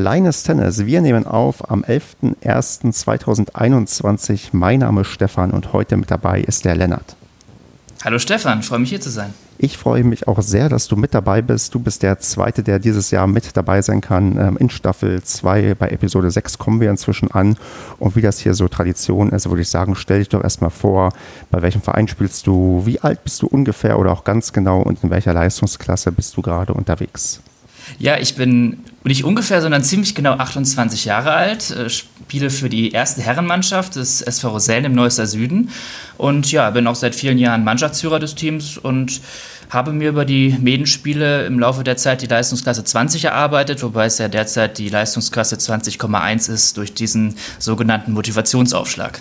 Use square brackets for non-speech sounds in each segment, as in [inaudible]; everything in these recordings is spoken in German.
Kleines Tennis. Wir nehmen auf am 11.01.2021. Mein Name ist Stefan und heute mit dabei ist der Lennart. Hallo Stefan, freue mich hier zu sein. Ich freue mich auch sehr, dass du mit dabei bist. Du bist der Zweite, der dieses Jahr mit dabei sein kann. Ähm, in Staffel 2 bei Episode 6 kommen wir inzwischen an. Und wie das hier so Tradition ist, würde ich sagen, stell dich doch erstmal vor, bei welchem Verein spielst du, wie alt bist du ungefähr oder auch ganz genau und in welcher Leistungsklasse bist du gerade unterwegs? Ja, ich bin nicht ungefähr, sondern ziemlich genau 28 Jahre alt, äh, spiele für die erste Herrenmannschaft des SV Rosellen im Neusser Süden und ja, bin auch seit vielen Jahren Mannschaftsführer des Teams und habe mir über die Medenspiele im Laufe der Zeit die Leistungsklasse 20 erarbeitet, wobei es ja derzeit die Leistungsklasse 20,1 ist durch diesen sogenannten Motivationsaufschlag.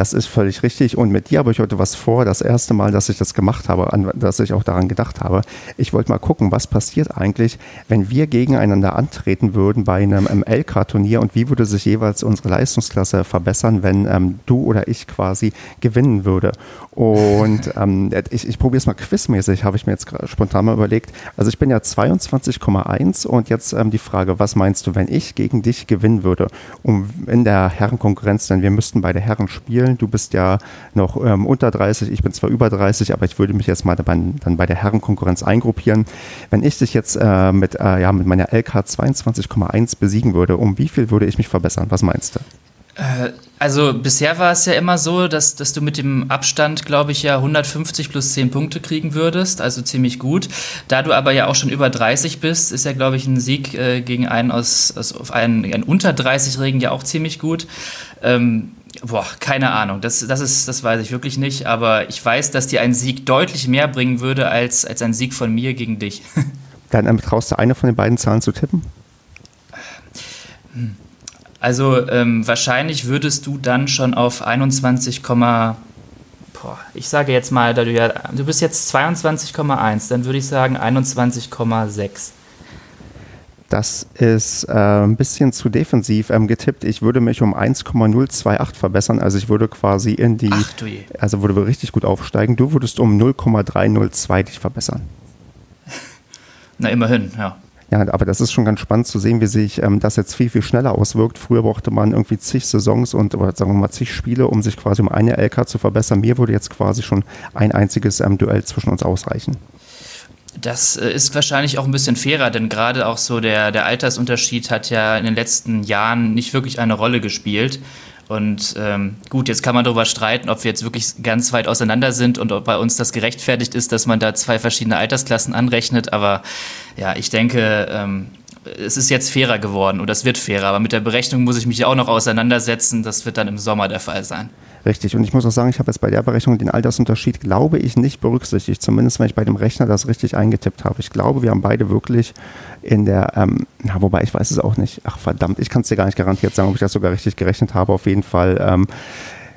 Das ist völlig richtig. Und mit dir habe ich heute was vor. Das erste Mal, dass ich das gemacht habe, an, dass ich auch daran gedacht habe. Ich wollte mal gucken, was passiert eigentlich, wenn wir gegeneinander antreten würden bei einem MLK-Turnier und wie würde sich jeweils unsere Leistungsklasse verbessern, wenn ähm, du oder ich quasi gewinnen würde. Und [laughs] ähm, ich, ich probiere es mal quizmäßig, habe ich mir jetzt spontan mal überlegt. Also ich bin ja 22,1 und jetzt ähm, die Frage, was meinst du, wenn ich gegen dich gewinnen würde? Um in der Herrenkonkurrenz, denn wir müssten bei der Herren spielen. Du bist ja noch ähm, unter 30, ich bin zwar über 30, aber ich würde mich jetzt mal dann, dann bei der Herrenkonkurrenz eingruppieren. Wenn ich dich jetzt äh, mit, äh, ja, mit meiner LK 22,1 besiegen würde, um wie viel würde ich mich verbessern? Was meinst du? Äh, also bisher war es ja immer so, dass, dass du mit dem Abstand, glaube ich, ja 150 plus 10 Punkte kriegen würdest, also ziemlich gut. Da du aber ja auch schon über 30 bist, ist ja, glaube ich, ein Sieg äh, gegen einen aus, aus einen, einen unter 30-Jährigen ja auch ziemlich gut. Ähm, boah, keine Ahnung, das, das, ist, das weiß ich wirklich nicht, aber ich weiß, dass dir ein Sieg deutlich mehr bringen würde als, als ein Sieg von mir gegen dich. [laughs] Dann traust du eine von den beiden Zahlen zu tippen? Also ähm, wahrscheinlich würdest du dann schon auf 21, boah, ich sage jetzt mal, da du ja, du bist jetzt 22,1, dann würde ich sagen 21,6. Das ist äh, ein bisschen zu defensiv ähm, getippt. Ich würde mich um 1,028 verbessern. Also ich würde quasi in die, Ach, also würde richtig gut aufsteigen. Du würdest um 0,302 dich verbessern. Na immerhin, ja. Ja, aber das ist schon ganz spannend zu sehen, wie sich ähm, das jetzt viel, viel schneller auswirkt. Früher brauchte man irgendwie zig Saisons und oder sagen wir mal zig Spiele, um sich quasi um eine LK zu verbessern. Mir würde jetzt quasi schon ein einziges ähm, Duell zwischen uns ausreichen. Das äh, ist wahrscheinlich auch ein bisschen fairer, denn gerade auch so der, der Altersunterschied hat ja in den letzten Jahren nicht wirklich eine Rolle gespielt. Und ähm, gut, jetzt kann man darüber streiten, ob wir jetzt wirklich ganz weit auseinander sind und ob bei uns das gerechtfertigt ist, dass man da zwei verschiedene Altersklassen anrechnet. Aber ja, ich denke, ähm, es ist jetzt fairer geworden und das wird fairer. Aber mit der Berechnung muss ich mich ja auch noch auseinandersetzen. Das wird dann im Sommer der Fall sein. Richtig. Und ich muss auch sagen, ich habe jetzt bei der Berechnung den Altersunterschied, glaube ich, nicht berücksichtigt. Zumindest, wenn ich bei dem Rechner das richtig eingetippt habe. Ich glaube, wir haben beide wirklich in der, ähm, na, wobei ich weiß es auch nicht. Ach verdammt, ich kann es dir gar nicht garantiert sagen, ob ich das sogar richtig gerechnet habe. Auf jeden Fall. Ähm,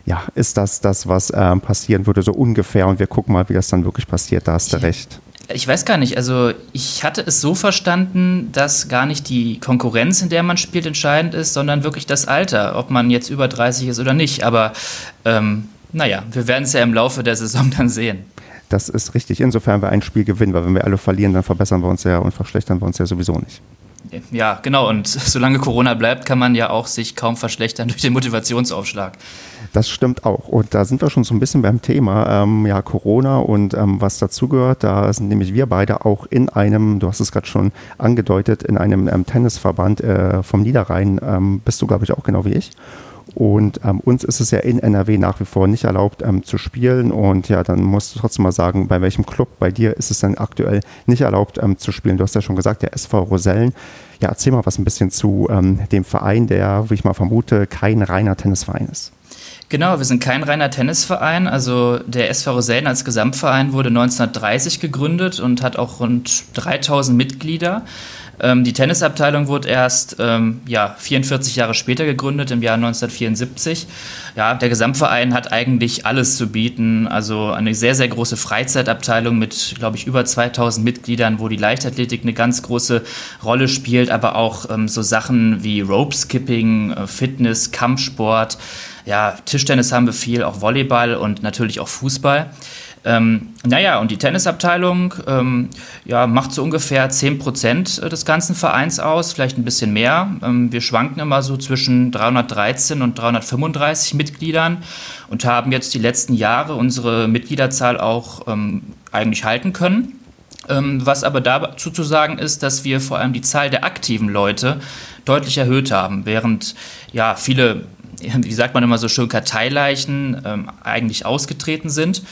ja, ist das das, was ähm, passieren würde, so ungefähr. Und wir gucken mal, wie das dann wirklich passiert. Da hast du recht. Ich weiß gar nicht. Also ich hatte es so verstanden, dass gar nicht die Konkurrenz, in der man spielt, entscheidend ist, sondern wirklich das Alter, ob man jetzt über 30 ist oder nicht. Aber ähm, naja, wir werden es ja im Laufe der Saison dann sehen. Das ist richtig, insofern wir ein Spiel gewinnen, weil wenn wir alle verlieren, dann verbessern wir uns ja und verschlechtern wir uns ja sowieso nicht. Ja, genau. Und [laughs] solange Corona bleibt, kann man ja auch sich kaum verschlechtern durch den Motivationsaufschlag. Das stimmt auch. Und da sind wir schon so ein bisschen beim Thema ähm, ja, Corona und ähm, was dazugehört. Da sind nämlich wir beide auch in einem, du hast es gerade schon angedeutet, in einem ähm, Tennisverband äh, vom Niederrhein. Ähm, bist du, glaube ich, auch genau wie ich. Und ähm, uns ist es ja in NRW nach wie vor nicht erlaubt ähm, zu spielen. Und ja, dann musst du trotzdem mal sagen, bei welchem Club bei dir ist es dann aktuell nicht erlaubt ähm, zu spielen. Du hast ja schon gesagt, der SV Rosellen. Ja, erzähl mal was ein bisschen zu ähm, dem Verein, der, wie ich mal vermute, kein reiner Tennisverein ist. Genau, wir sind kein reiner Tennisverein. Also der SV Rosellen als Gesamtverein wurde 1930 gegründet und hat auch rund 3000 Mitglieder. Ähm, die Tennisabteilung wurde erst ähm, ja, 44 Jahre später gegründet, im Jahr 1974. Ja, der Gesamtverein hat eigentlich alles zu bieten. Also eine sehr, sehr große Freizeitabteilung mit, glaube ich, über 2000 Mitgliedern, wo die Leichtathletik eine ganz große Rolle spielt, aber auch ähm, so Sachen wie Rope Skipping, äh, Fitness, Kampfsport. Ja, Tischtennis haben wir viel, auch Volleyball und natürlich auch Fußball. Ähm, naja, und die Tennisabteilung ähm, ja, macht so ungefähr 10% des ganzen Vereins aus, vielleicht ein bisschen mehr. Ähm, wir schwanken immer so zwischen 313 und 335 Mitgliedern und haben jetzt die letzten Jahre unsere Mitgliederzahl auch ähm, eigentlich halten können. Ähm, was aber dazu zu sagen ist, dass wir vor allem die Zahl der aktiven Leute deutlich erhöht haben, während ja viele, [laughs] wie sagt man immer so schön, Karteileichen ähm, eigentlich ausgetreten sind.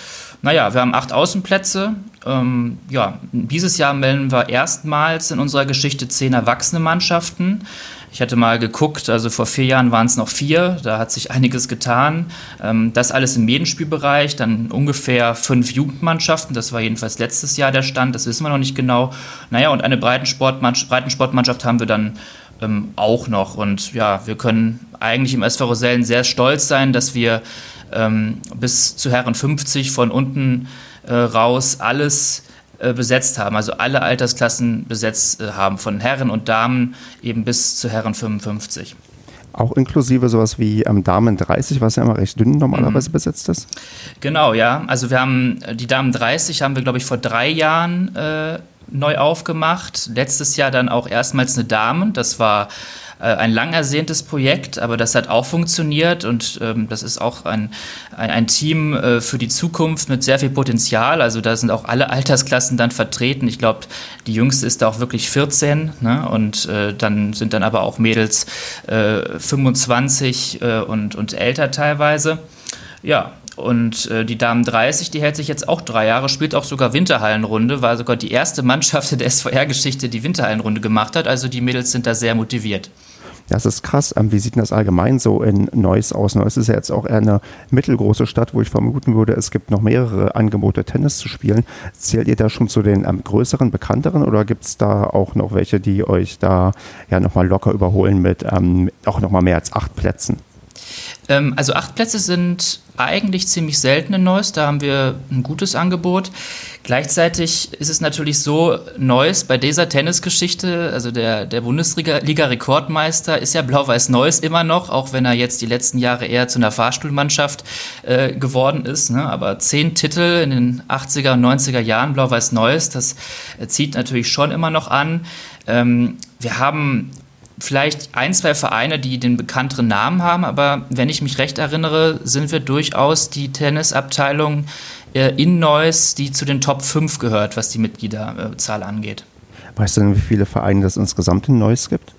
Naja, wir haben acht Außenplätze. Ähm, ja, dieses Jahr melden wir erstmals in unserer Geschichte zehn erwachsene Mannschaften. Ich hatte mal geguckt, also vor vier Jahren waren es noch vier, da hat sich einiges getan. Ähm, das alles im Medenspielbereich, dann ungefähr fünf Jugendmannschaften, das war jedenfalls letztes Jahr der Stand, das wissen wir noch nicht genau. Naja, und eine Breitensportmannschaft haben wir dann ähm, auch noch. Und ja, wir können eigentlich im SV Rosellen sehr stolz sein, dass wir ähm, bis zu Herren 50 von unten äh, raus alles äh, besetzt haben, also alle Altersklassen besetzt äh, haben, von Herren und Damen eben bis zu Herren 55. Auch inklusive sowas wie ähm, Damen 30, was ja immer recht dünn normalerweise mhm. besetzt ist? Genau, ja. Also wir haben äh, die Damen 30 haben wir, glaube ich, vor drei Jahren äh, neu aufgemacht. Letztes Jahr dann auch erstmals eine Damen. Das war äh, ein lang ersehntes Projekt, aber das hat auch funktioniert und ähm, das ist auch ein, ein, ein Team äh, für die Zukunft mit sehr viel Potenzial. Also da sind auch alle [laughs] Altersklassen dann vertreten. Ich glaube, die jüngste ist da auch wirklich 14 ne? und äh, dann sind dann aber auch Mädels äh, 25 äh, und, und älter teilweise. Ja, und äh, die Damen 30, die hält sich jetzt auch drei Jahre, spielt auch sogar Winterhallenrunde, war sogar die erste Mannschaft in der SVR-Geschichte, die Winterhallenrunde gemacht hat. Also die Mädels sind da sehr motiviert. Das ist krass. Ähm, wie sieht denn das allgemein so in Neuss aus? Neuss ist ja jetzt auch eher eine mittelgroße Stadt, wo ich vermuten würde, es gibt noch mehrere Angebote, Tennis zu spielen. Zählt ihr da schon zu den ähm, größeren, bekannteren oder gibt es da auch noch welche, die euch da ja nochmal locker überholen mit ähm, auch nochmal mehr als acht Plätzen? Ähm, also acht Plätze sind eigentlich ziemlich selten in Neuss. Da haben wir ein gutes Angebot. Gleichzeitig ist es natürlich so, Neuss bei dieser Tennisgeschichte, also der, der Bundesliga-Rekordmeister ist ja Blau-Weiß Neuss immer noch, auch wenn er jetzt die letzten Jahre eher zu einer Fahrstuhlmannschaft äh, geworden ist. Ne? Aber zehn Titel in den 80er und 90er Jahren Blau-Weiß Neuss, das zieht natürlich schon immer noch an. Ähm, wir haben vielleicht ein, zwei Vereine, die den bekannteren Namen haben, aber wenn ich mich recht erinnere, sind wir durchaus die Tennisabteilung äh, in Neuss, die zu den Top 5 gehört, was die Mitgliederzahl angeht. Weißt du denn, wie viele Vereine es insgesamt in Neuss gibt?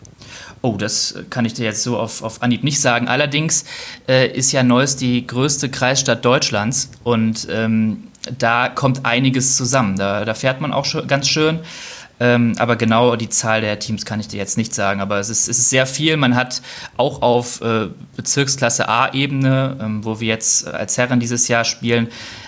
Oh, das kann ich dir jetzt so auf, auf Anhieb nicht sagen. Allerdings äh, ist ja Neuss die größte Kreisstadt Deutschlands und ähm, da kommt einiges zusammen. Da, da fährt man auch ganz schön. Ähm, aber genau die Zahl der Teams kann ich dir jetzt nicht sagen. Aber es ist, es ist sehr viel. Man hat auch auf äh, Bezirksklasse A-Ebene, ähm, wo wir jetzt als Herren dieses Jahr spielen,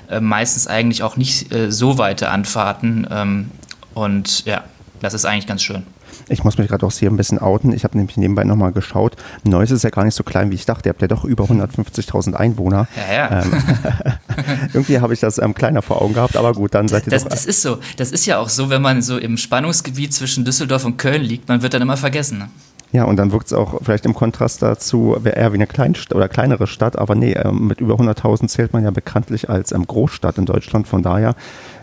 äh, meistens eigentlich auch nicht äh, so weite Anfahrten. Ähm, und ja, das ist eigentlich ganz schön. Ich muss mich gerade auch hier ein bisschen outen. Ich habe nämlich nebenbei nochmal geschaut. Neuss ist ja gar nicht so klein, wie ich dachte. Ihr habt ja doch über 150.000 Einwohner. Ja, ja. Ähm, [laughs] irgendwie habe ich das ähm, kleiner vor Augen gehabt, aber gut, dann seid ihr das, doch. Das ist so. Das ist ja auch so, wenn man so im Spannungsgebiet zwischen Düsseldorf und Köln liegt, man wird dann immer vergessen. Ne? Ja, und dann wirkt es auch vielleicht im Kontrast dazu eher wie eine Kleinstadt oder kleinere Stadt, aber nee, ähm, mit über 100.000 zählt man ja bekanntlich als ähm, Großstadt in Deutschland. Von daher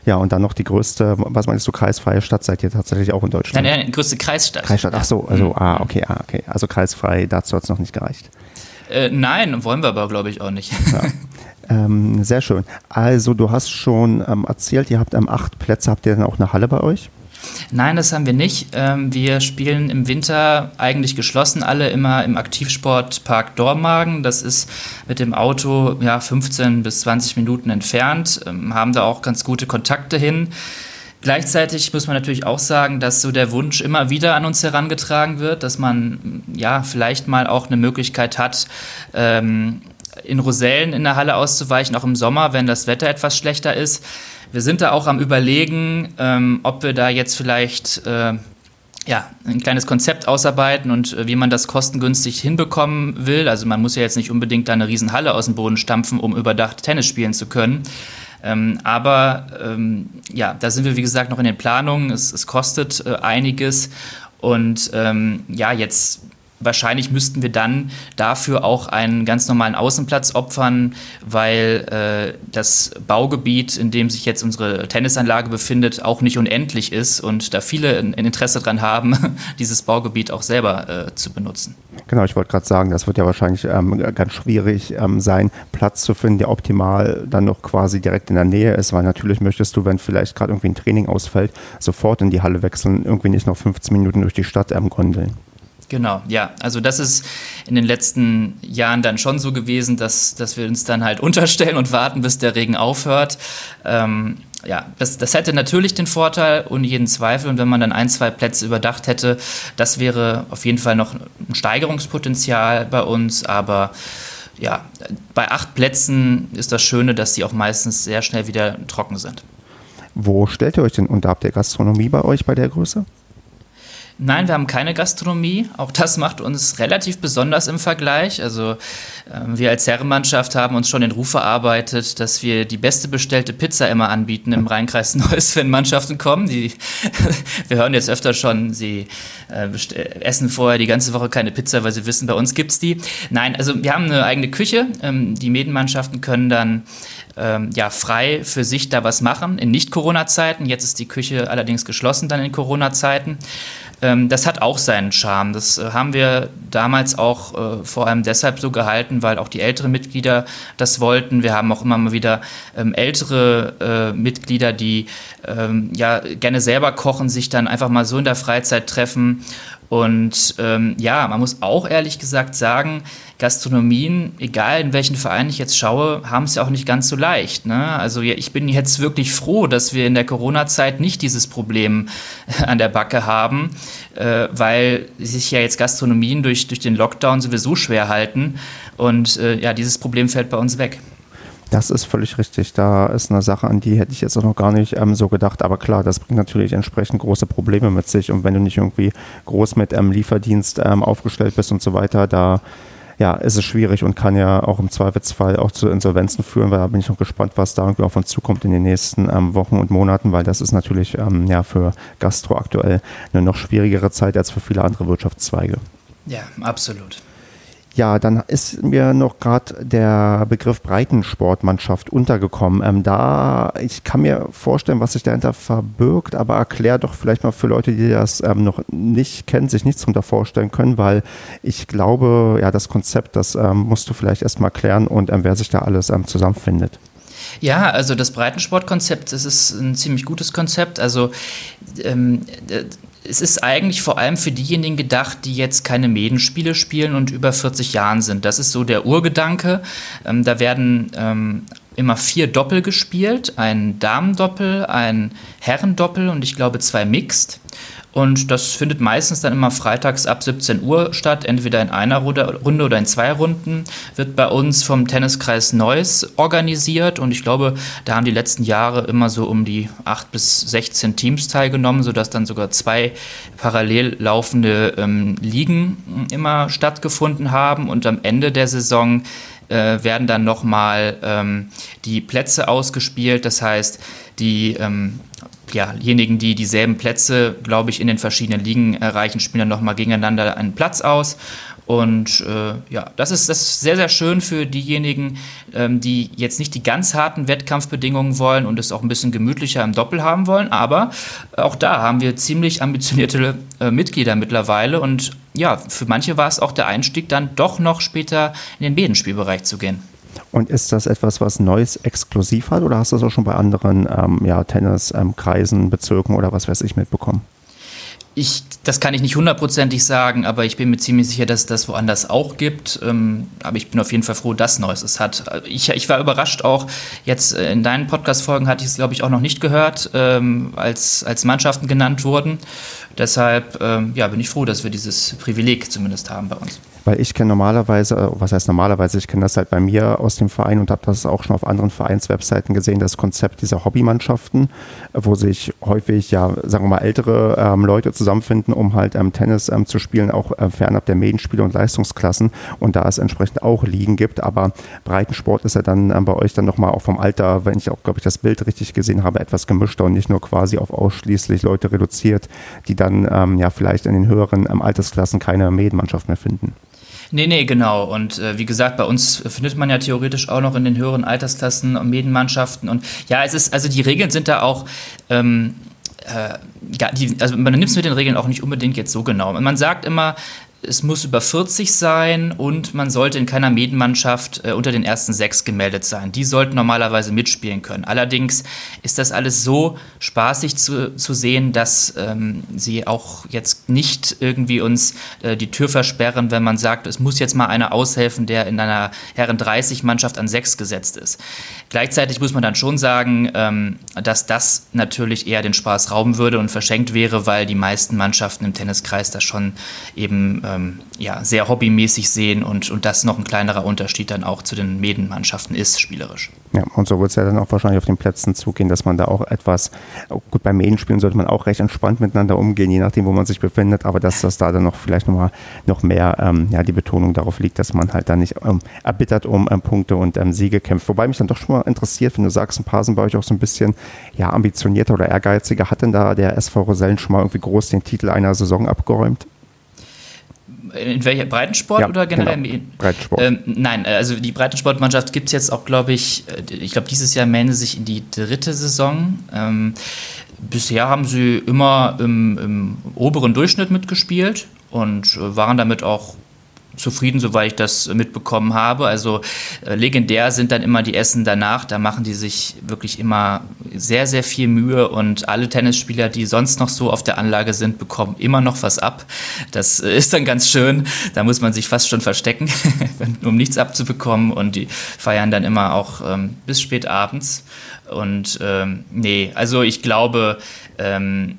ja, und dann noch die größte, was meinst du, kreisfreie Stadt seid ihr tatsächlich auch in Deutschland? Nein, nein, die größte Kreisstadt. Kreisstadt, ach so, also, mhm. ah, okay, ah, okay. Also kreisfrei, dazu hat es noch nicht gereicht. Äh, nein, wollen wir aber, glaube ich, auch nicht. Ja. [laughs] Ähm, sehr schön. Also, du hast schon ähm, erzählt, ihr habt ähm, acht Plätze. Habt ihr dann auch eine Halle bei euch? Nein, das haben wir nicht. Ähm, wir spielen im Winter eigentlich geschlossen, alle immer im Aktivsportpark Dormagen. Das ist mit dem Auto ja, 15 bis 20 Minuten entfernt, ähm, haben da auch ganz gute Kontakte hin. Gleichzeitig muss man natürlich auch sagen, dass so der Wunsch immer wieder an uns herangetragen wird, dass man ja vielleicht mal auch eine Möglichkeit hat, ähm, in Rosellen in der Halle auszuweichen, auch im Sommer, wenn das Wetter etwas schlechter ist. Wir sind da auch am Überlegen, ähm, ob wir da jetzt vielleicht äh, ja, ein kleines Konzept ausarbeiten und äh, wie man das kostengünstig hinbekommen will. Also man muss ja jetzt nicht unbedingt da eine Riesenhalle aus dem Boden stampfen, um überdacht Tennis spielen zu können. Ähm, aber ähm, ja, da sind wir, wie gesagt, noch in den Planungen. Es, es kostet äh, einiges. Und ähm, ja, jetzt wahrscheinlich müssten wir dann dafür auch einen ganz normalen Außenplatz opfern, weil äh, das Baugebiet, in dem sich jetzt unsere Tennisanlage befindet, auch nicht unendlich ist und da viele ein Interesse daran haben, [laughs] dieses Baugebiet auch selber äh, zu benutzen. Genau, ich wollte gerade sagen, das wird ja wahrscheinlich ähm, ganz schwierig ähm, sein, Platz zu finden, der optimal dann noch quasi direkt in der Nähe ist, weil natürlich möchtest du, wenn vielleicht gerade irgendwie ein Training ausfällt, sofort in die Halle wechseln, irgendwie nicht noch 15 Minuten durch die Stadt ähm, gondeln. Genau, ja. Also das ist in den letzten Jahren dann schon so gewesen, dass, dass wir uns dann halt [laughs] unterstellen und warten, bis der Regen aufhört. Ähm, ja, das, das hätte natürlich den Vorteil, ohne jeden Zweifel. Und wenn man dann ein, zwei Plätze überdacht hätte, das wäre auf jeden Fall noch ein Steigerungspotenzial bei uns. Aber ja, bei acht Plätzen ist das Schöne, dass die auch meistens sehr schnell wieder trocken sind. Wo stellt ihr euch denn unter? Habt ihr Gastronomie bei euch bei der Größe? Nein, wir haben keine Gastronomie. Auch das macht uns relativ besonders im Vergleich. Also äh, wir als Herrenmannschaft haben uns schon den Ruf erarbeitet, dass wir die beste bestellte Pizza immer anbieten im Rheinkreis [laughs] Neuss, wenn Mannschaften kommen. Die, [laughs] wir hören jetzt öfter schon, sie äh, essen vorher die ganze Woche keine Pizza, weil sie wissen, bei uns gibt es die. Nein, also wir haben eine eigene Küche. Ähm, die Medenmannschaften können dann ähm, ja, frei für sich da was machen in Nicht-Corona-Zeiten. Jetzt ist die Küche allerdings geschlossen dann in Corona-Zeiten. Ähm, das hat auch seinen Charme. Das äh, haben wir damals auch äh, vor allem deshalb so gehalten, weil auch die älteren Mitglieder das wollten. Wir haben auch immer mal wieder ähm, ältere äh, Mitglieder, die ähm, ja gerne selber kochen, sich dann einfach mal so in der Freizeit treffen und ähm, ja, man muss auch ehrlich gesagt sagen, Gastronomien, egal in welchen Verein ich jetzt schaue, haben es ja auch nicht ganz so leicht. Ne? Also ich bin jetzt wirklich froh, dass wir in der Corona-Zeit nicht dieses Problem an der Backe haben, äh, weil sich ja jetzt Gastronomien durch, durch den Lockdown sowieso schwer halten. Und äh, ja, dieses Problem fällt bei uns weg. Das ist völlig richtig. Da ist eine Sache, an die hätte ich jetzt auch noch gar nicht ähm, so gedacht. Aber klar, das bringt natürlich entsprechend große Probleme mit sich. Und wenn du nicht irgendwie groß mit ähm, Lieferdienst ähm, aufgestellt bist und so weiter, da ja, ist es schwierig und kann ja auch im Zweifelsfall auch zu Insolvenzen führen, weil da bin ich noch gespannt, was da irgendwie auf uns zukommt in den nächsten ähm, Wochen und Monaten, weil das ist natürlich ähm, ja für Gastro aktuell eine noch schwierigere Zeit als für viele andere Wirtschaftszweige. Ja, absolut. Ja, dann ist mir noch gerade der Begriff Breitensportmannschaft untergekommen. Ähm, da, ich kann mir vorstellen, was sich dahinter verbirgt, aber erklär doch vielleicht mal für Leute, die das ähm, noch nicht kennen, sich nichts darunter vorstellen können, weil ich glaube, ja, das Konzept, das ähm, musst du vielleicht erstmal klären und ähm, wer sich da alles ähm, zusammenfindet. Ja, also das Breitensportkonzept, das ist ein ziemlich gutes Konzept. Also ähm, es ist eigentlich vor allem für diejenigen gedacht, die jetzt keine Medenspiele spielen und über 40 Jahren sind. Das ist so der Urgedanke. Ähm, da werden ähm, immer vier Doppel gespielt, ein Damendoppel, ein Herrendoppel und ich glaube zwei Mixed. Und das findet meistens dann immer freitags ab 17 Uhr statt, entweder in einer Runde oder in zwei Runden. Wird bei uns vom Tenniskreis Neuss organisiert und ich glaube, da haben die letzten Jahre immer so um die 8 bis 16 Teams teilgenommen, sodass dann sogar zwei parallel laufende ähm, Ligen immer stattgefunden haben und am Ende der Saison äh, werden dann nochmal ähm, die Plätze ausgespielt. Das heißt, die ähm, ja, diejenigen, die dieselben Plätze, glaube ich, in den verschiedenen Ligen erreichen, spielen dann nochmal gegeneinander einen Platz aus. Und äh, ja, das ist, das ist sehr, sehr schön für diejenigen, ähm, die jetzt nicht die ganz harten Wettkampfbedingungen wollen und es auch ein bisschen gemütlicher im Doppel haben wollen. Aber auch da haben wir ziemlich ambitionierte äh, Mitglieder mittlerweile. Und ja, für manche war es auch der Einstieg, dann doch noch später in den Bedenspielbereich zu gehen. Und ist das etwas, was Neues exklusiv hat oder hast du das auch schon bei anderen ähm, ja, Tenniskreisen, ähm, Bezirken oder was weiß ich mitbekommen? Ich, das kann ich nicht hundertprozentig sagen, aber ich bin mir ziemlich sicher, dass es das woanders auch gibt. Ähm, aber ich bin auf jeden Fall froh, dass Neues es hat. Ich, ich war überrascht auch, jetzt äh, in deinen Podcast-Folgen hatte ich es, glaube ich, auch noch nicht gehört, ähm, als, als Mannschaften genannt wurden. Deshalb ähm, ja, bin ich froh, dass wir dieses Privileg zumindest haben bei uns. Weil ich kenne normalerweise, äh, was heißt normalerweise, ich kenne das halt bei mir aus dem Verein und habe das auch schon auf anderen Vereinswebseiten gesehen, das Konzept dieser Hobbymannschaften, wo sich häufig, ja, sagen wir mal, ältere ähm, Leute zusammenfinden, um halt ähm, Tennis ähm, zu spielen, auch äh, fernab der Medienspiele und Leistungsklassen und da es entsprechend auch Ligen gibt, aber Breitensport ist ja dann ähm, bei euch dann nochmal auch vom Alter, wenn ich auch, glaube ich, das Bild richtig gesehen habe, etwas gemischter und nicht nur quasi auf ausschließlich Leute reduziert, die dann ähm, ja vielleicht in den höheren ähm, Altersklassen keine Medienmannschaft mehr finden. Nee, nee, genau. Und äh, wie gesagt, bei uns findet man ja theoretisch auch noch in den höheren Altersklassen Medienmannschaften. Und ja, es ist, also die Regeln sind da auch. Ähm, äh, die, also man nimmt es mit den Regeln auch nicht unbedingt jetzt so genau. Man sagt immer, es muss über 40 sein und man sollte in keiner Medienmannschaft äh, unter den ersten sechs gemeldet sein. Die sollten normalerweise mitspielen können. Allerdings ist das alles so spaßig zu, zu sehen, dass ähm, sie auch jetzt nicht irgendwie uns äh, die Tür versperren, wenn man sagt, es muss jetzt mal einer aushelfen, der in einer Herren 30 Mannschaft an sechs gesetzt ist. Gleichzeitig muss man dann schon sagen, ähm, dass das natürlich eher den Spaß rauben würde und verschenkt wäre, weil die meisten Mannschaften im Tenniskreis das schon eben ähm, ja, sehr hobbymäßig sehen und, und das noch ein kleinerer Unterschied dann auch zu den Medenmannschaften ist, spielerisch. Ja, und so wird es ja dann auch wahrscheinlich auf den Plätzen zugehen, dass man da auch etwas, gut, beim Medenspielen sollte man auch recht entspannt miteinander umgehen, je nachdem, wo man sich befindet, aber dass das da dann noch vielleicht nochmal noch mehr ähm, ja, die Betonung darauf liegt, dass man halt da nicht ähm, erbittert um ähm, Punkte und ähm, Siege kämpft. Wobei mich dann doch schon mal interessiert, wenn du sagst, ein paar sind bei euch auch so ein bisschen ja, ambitionierter oder ehrgeiziger, hat denn da der SV Rosellen schon mal irgendwie groß den Titel einer Saison abgeräumt? In welcher Breitensport ja, oder generell? Genau. Breitensport. Ähm, nein, also die Breitensportmannschaft gibt es jetzt auch, glaube ich, äh, ich glaube, dieses Jahr melden sie sich in die dritte Saison. Ähm, bisher haben sie immer im, im oberen Durchschnitt mitgespielt und äh, waren damit auch zufrieden, soweit ich das mitbekommen habe. Also äh, legendär sind dann immer die Essen danach. Da machen die sich wirklich immer sehr, sehr viel Mühe und alle Tennisspieler, die sonst noch so auf der Anlage sind, bekommen immer noch was ab. Das äh, ist dann ganz schön. Da muss man sich fast schon verstecken, [laughs] um nichts abzubekommen. Und die feiern dann immer auch ähm, bis spät abends. Und ähm, nee, also ich glaube, ähm,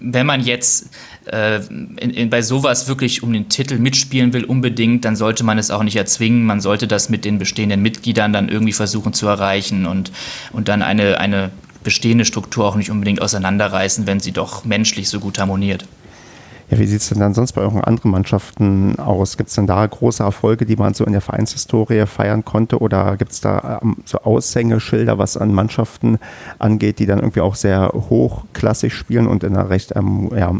wenn man jetzt äh, in, in, bei sowas wirklich um den Titel mitspielen will, unbedingt, dann sollte man es auch nicht erzwingen. Man sollte das mit den bestehenden Mitgliedern dann irgendwie versuchen zu erreichen und, und dann eine, eine bestehende Struktur auch nicht unbedingt auseinanderreißen, wenn sie doch menschlich so gut harmoniert. Ja, wie sieht es denn dann sonst bei euren anderen Mannschaften aus? Gibt es denn da große Erfolge, die man so in der Vereinshistorie feiern konnte? Oder gibt es da ähm, so Aushängeschilder, was an Mannschaften angeht, die dann irgendwie auch sehr hochklassig spielen und in einer recht ähm, ja,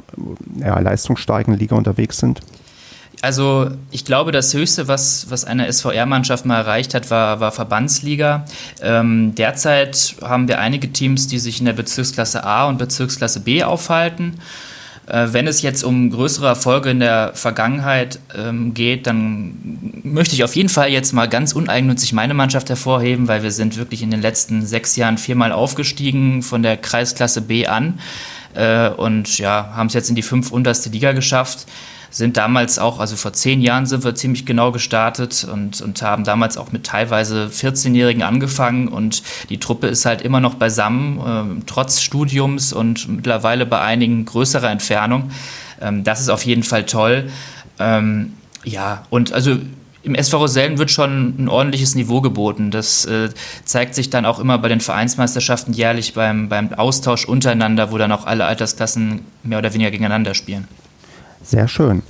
ja, leistungsstarken Liga unterwegs sind? Also ich glaube, das Höchste, was, was eine SVR-Mannschaft mal erreicht hat, war, war Verbandsliga. Ähm, derzeit haben wir einige Teams, die sich in der Bezirksklasse A und Bezirksklasse B aufhalten. Äh, wenn es jetzt um größere Erfolge in der Vergangenheit ähm, geht, dann möchte ich auf jeden Fall jetzt mal ganz uneigennützig meine Mannschaft hervorheben, weil wir sind wirklich in den letzten sechs Jahren viermal aufgestiegen von der Kreisklasse B an äh, und ja, haben es jetzt in die fünf unterste Liga geschafft sind damals auch, also vor zehn Jahren sind wir ziemlich genau gestartet und, und haben damals auch mit teilweise 14-Jährigen angefangen und die Truppe ist halt immer noch beisammen, äh, trotz Studiums und mittlerweile bei einigen größerer Entfernung. Ähm, das ist auf jeden Fall toll. Ähm, ja, und also im SV Rosellen wird schon ein ordentliches Niveau geboten. Das äh, zeigt sich dann auch immer bei den Vereinsmeisterschaften jährlich beim, beim Austausch untereinander, wo dann auch alle Altersklassen mehr oder weniger gegeneinander spielen. Sehr schön.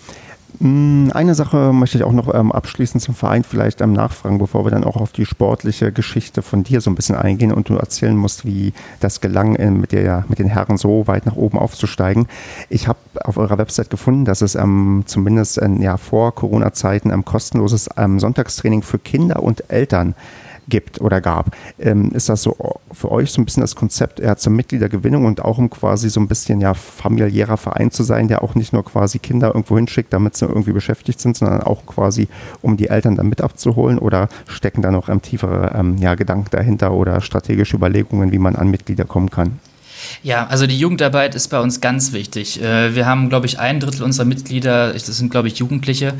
Mm, eine Sache möchte ich auch noch ähm, abschließend zum Verein vielleicht ähm, nachfragen, bevor wir dann auch auf die sportliche Geschichte von dir so ein bisschen eingehen und du erzählen musst, wie das gelang, äh, mit, der, mit den Herren so weit nach oben aufzusteigen. Ich habe auf eurer Website gefunden, dass es ähm, zumindest in, ja, vor Corona-Zeiten ein kostenloses ähm, Sonntagstraining für Kinder und Eltern gibt gibt oder gab. Ähm, ist das so für euch so ein bisschen das Konzept eher zur Mitgliedergewinnung und auch um quasi so ein bisschen ja familiärer Verein zu sein, der auch nicht nur quasi Kinder irgendwo hinschickt, damit sie irgendwie beschäftigt sind, sondern auch quasi um die Eltern dann mit abzuholen oder stecken da noch ähm, tiefere ähm, ja, Gedanken dahinter oder strategische Überlegungen, wie man an Mitglieder kommen kann? Ja, also die Jugendarbeit ist bei uns ganz wichtig. Äh, wir haben, glaube ich, ein Drittel unserer Mitglieder, das sind, glaube ich, Jugendliche.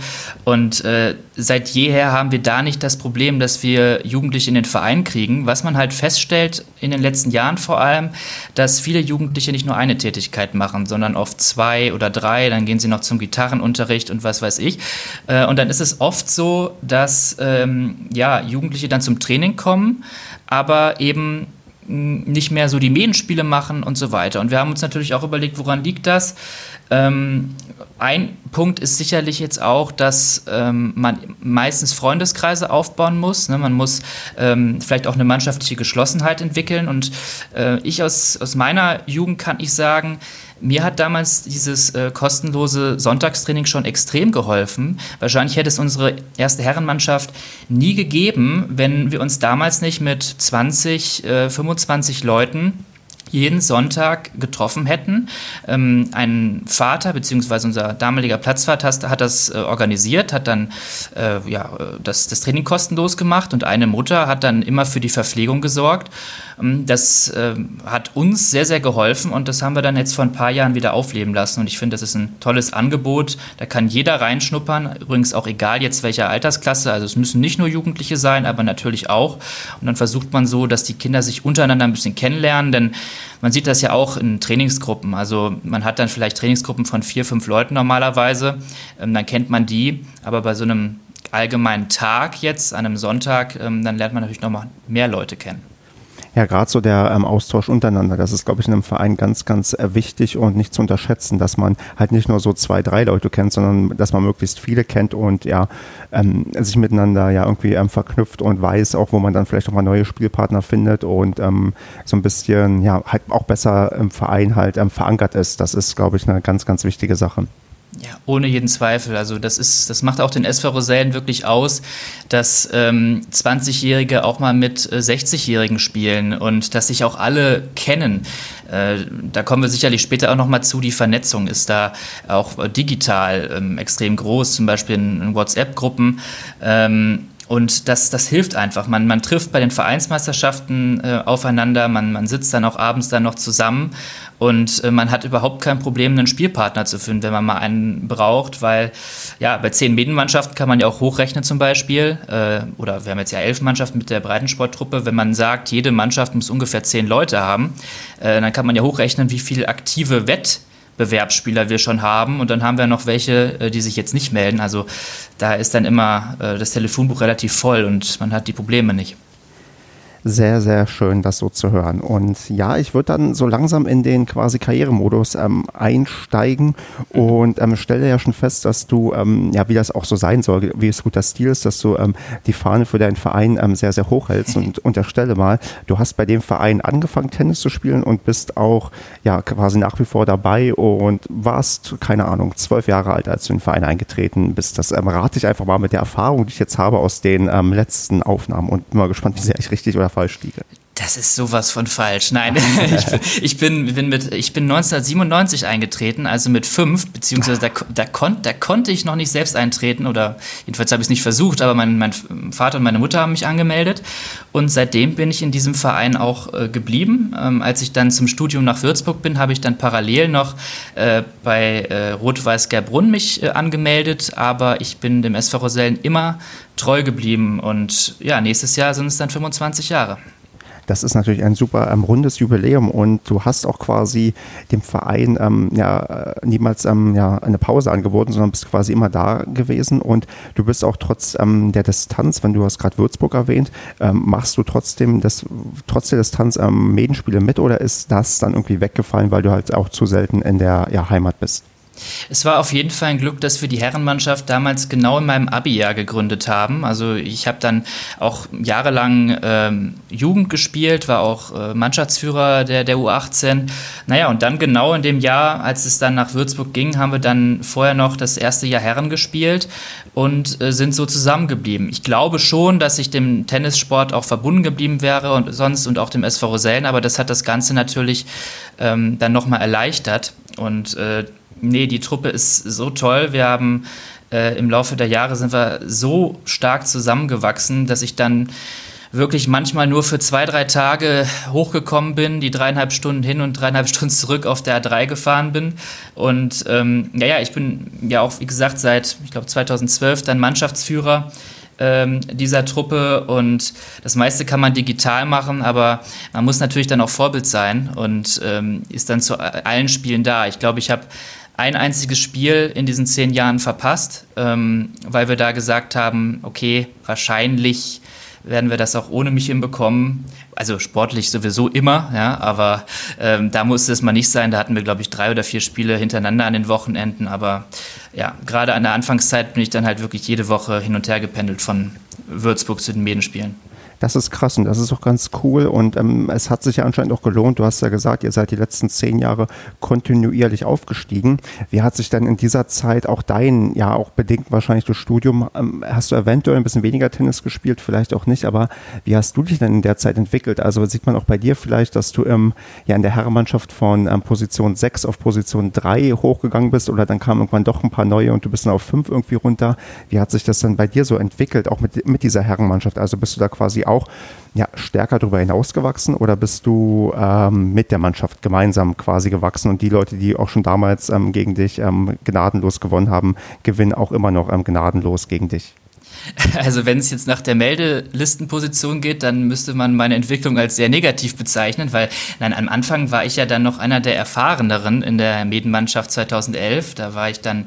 Und äh, seit jeher haben wir da nicht das Problem, dass wir Jugendliche in den Verein kriegen. Was man halt feststellt, in den letzten Jahren vor allem, dass viele Jugendliche nicht nur eine Tätigkeit machen, sondern oft zwei oder drei. Dann gehen sie noch zum Gitarrenunterricht und was weiß ich. Äh, und dann ist es oft so, dass ähm, ja, Jugendliche dann zum Training kommen, aber eben nicht mehr so die Medienspiele machen und so weiter. Und wir haben uns natürlich auch überlegt, woran liegt das? Ähm, ein Punkt ist sicherlich jetzt auch, dass ähm, man meistens Freundeskreise aufbauen muss. Ne? Man muss ähm, vielleicht auch eine mannschaftliche Geschlossenheit entwickeln. Und äh, ich aus, aus meiner Jugend kann ich sagen, mir hat damals dieses äh, kostenlose Sonntagstraining schon extrem geholfen. Wahrscheinlich hätte es unsere erste Herrenmannschaft nie gegeben, wenn wir uns damals nicht mit 20, äh, 25 Leuten jeden Sonntag getroffen hätten. Ähm, ein Vater, beziehungsweise unser damaliger Platzvater hat das äh, organisiert, hat dann äh, ja, das, das Training kostenlos gemacht und eine Mutter hat dann immer für die Verpflegung gesorgt. Ähm, das äh, hat uns sehr, sehr geholfen und das haben wir dann jetzt vor ein paar Jahren wieder aufleben lassen. Und ich finde, das ist ein tolles Angebot. Da kann jeder reinschnuppern. Übrigens auch egal jetzt welcher Altersklasse. Also es müssen nicht nur Jugendliche sein, aber natürlich auch. Und dann versucht man so, dass die Kinder sich untereinander ein bisschen kennenlernen. Denn man sieht das ja auch in Trainingsgruppen. Also man hat dann vielleicht Trainingsgruppen von vier, fünf Leuten normalerweise. Ähm, dann kennt man die. Aber bei so einem allgemeinen Tag jetzt, an einem Sonntag, ähm, dann lernt man natürlich noch mal mehr Leute kennen. Ja, gerade so der ähm, Austausch untereinander, das ist, glaube ich, in einem Verein ganz, ganz äh, wichtig und nicht zu unterschätzen, dass man halt nicht nur so zwei, drei Leute kennt, sondern dass man möglichst viele kennt und ja, ähm, sich miteinander ja irgendwie ähm, verknüpft und weiß auch, wo man dann vielleicht auch mal neue Spielpartner findet und ähm, so ein bisschen, ja, halt auch besser im Verein halt ähm, verankert ist. Das ist, glaube ich, eine ganz, ganz wichtige Sache. Ja, ohne jeden Zweifel. Also das ist, das macht auch den SV Rosellen wirklich aus, dass ähm, 20-Jährige auch mal mit äh, 60-Jährigen spielen und dass sich auch alle kennen. Äh, da kommen wir sicherlich später auch noch mal zu. Die Vernetzung ist da auch äh, digital ähm, extrem groß, zum Beispiel in, in WhatsApp-Gruppen. Ähm, und das, das hilft einfach. Man, man trifft bei den Vereinsmeisterschaften äh, aufeinander, man, man sitzt dann auch abends dann noch zusammen und äh, man hat überhaupt kein Problem, einen Spielpartner zu finden, wenn man mal einen braucht, weil ja, bei zehn Medienmannschaften kann man ja auch hochrechnen zum Beispiel. Äh, oder wir haben jetzt ja elf Mannschaften mit der Breitensporttruppe. Wenn man sagt, jede Mannschaft muss ungefähr zehn Leute haben, äh, dann kann man ja hochrechnen, wie viele aktive Wett Bewerbsspieler wir schon haben. Und dann haben wir noch welche, äh, die sich jetzt nicht melden. Also da ist dann immer äh, das Telefonbuch relativ voll und man hat die Probleme nicht sehr, sehr schön, das so zu hören. Und ja, ich würde dann so langsam in den quasi Karrieremodus ähm, einsteigen und ähm, stelle ja schon fest, dass du, ähm, ja, wie das auch so sein soll, wie es guter Stil ist, dass du ähm, die Fahne für deinen Verein ähm, sehr, sehr hoch hältst und [laughs] unterstelle mal, du hast bei dem Verein angefangen, Tennis zu spielen und bist auch, ja, quasi nach wie vor dabei und warst, keine Ahnung, zwölf Jahre alt, als du in den Verein eingetreten bist. Das ähm, rate ich einfach mal mit der Erfahrung, die ich jetzt habe aus den letzten Aufnahmen und bin mal gespannt, wie sehr ich richtig oder falsch liege. Das ist sowas von falsch. Nein, [laughs] ich, bin, ich, bin, bin, mit, ich bin 1997 eingetreten, also mit fünf, beziehungsweise da, da, kon, da konnte ich noch nicht selbst eintreten oder jedenfalls habe ich es nicht versucht, aber mein, mein Vater und meine Mutter haben mich angemeldet und seitdem bin ich in diesem Verein auch äh, geblieben. Ähm, als ich dann zum Studium nach Würzburg bin, habe ich dann parallel noch äh, bei äh, Rot-Weiß-Gerbrunn mich äh, angemeldet, aber ich bin dem SV Rosellen immer treu geblieben und ja, nächstes Jahr sind es dann 25 Jahre das ist natürlich ein super ähm, rundes Jubiläum und du hast auch quasi dem Verein ähm, ja äh, niemals ähm, ja, eine Pause angeboten, sondern bist quasi immer da gewesen und du bist auch trotz ähm, der Distanz, wenn du hast gerade Würzburg erwähnt, ähm, machst du trotzdem das trotz der Distanz ähm, Medienspiele mit oder ist das dann irgendwie weggefallen, weil du halt auch zu selten in der ja, Heimat bist? Es war auf jeden Fall ein Glück, dass wir die Herrenmannschaft damals genau in meinem Abi-Jahr gegründet haben. Also ich habe dann auch jahrelang ähm, Jugend gespielt, war auch äh, Mannschaftsführer der, der U18. Naja, und dann genau in dem Jahr, als es dann nach Würzburg ging, haben wir dann vorher noch das erste Jahr Herren gespielt und äh, sind so zusammengeblieben. Ich glaube schon, dass ich dem Tennissport auch verbunden geblieben wäre und sonst und auch dem SV Rosellen, aber das hat das Ganze natürlich ähm, dann nochmal erleichtert. Und äh, nee, die Truppe ist so toll. Wir haben äh, im Laufe der Jahre sind wir so stark zusammengewachsen, dass ich dann wirklich manchmal nur für zwei, drei Tage hochgekommen bin, die dreieinhalb Stunden hin und dreieinhalb [laughs] Stunden zurück auf der A3 gefahren bin. Und ähm, ja, ich bin ja auch, wie gesagt, seit, ich glaube, 2012 dann Mannschaftsführer ähm, dieser Truppe und das meiste kann man digital machen, aber man muss natürlich dann auch Vorbild sein und ähm, ist dann zu allen Spielen da. Ich glaube, ich habe ein einziges Spiel in diesen zehn Jahren verpasst, ähm, weil wir da gesagt haben, okay, wahrscheinlich werden wir das auch ohne mich hinbekommen. Also sportlich sowieso immer, ja, aber ähm, da musste es mal nicht sein. Da hatten wir, glaube ich, drei oder vier Spiele hintereinander an den Wochenenden. Aber ja, gerade an der Anfangszeit bin ich dann halt wirklich jede Woche hin und her gependelt von Würzburg zu den Medenspielen. Das ist krass und das ist auch ganz cool und ähm, es hat sich ja anscheinend auch gelohnt. Du hast ja gesagt, ihr seid die letzten zehn Jahre kontinuierlich aufgestiegen. Wie hat sich denn in dieser Zeit auch dein, ja auch bedingt wahrscheinlich das Studium, ähm, hast du eventuell ein bisschen weniger Tennis gespielt, vielleicht auch nicht, aber wie hast du dich denn in der Zeit entwickelt? Also sieht man auch bei dir vielleicht, dass du ähm, ja in der Herrenmannschaft von ähm, Position 6 auf Position 3 hochgegangen bist oder dann kamen irgendwann doch ein paar neue und du bist dann auf 5 irgendwie runter. Wie hat sich das dann bei dir so entwickelt, auch mit, mit dieser Herrenmannschaft? Also bist du da quasi auch ja, stärker darüber hinausgewachsen oder bist du ähm, mit der Mannschaft gemeinsam quasi gewachsen und die Leute, die auch schon damals ähm, gegen dich ähm, gnadenlos gewonnen haben, gewinnen auch immer noch ähm, gnadenlos gegen dich? [laughs] Also wenn es jetzt nach der Meldelistenposition geht, dann müsste man meine Entwicklung als sehr negativ bezeichnen, weil nein, am Anfang war ich ja dann noch einer der erfahreneren in der Medenmannschaft 2011. Da war ich dann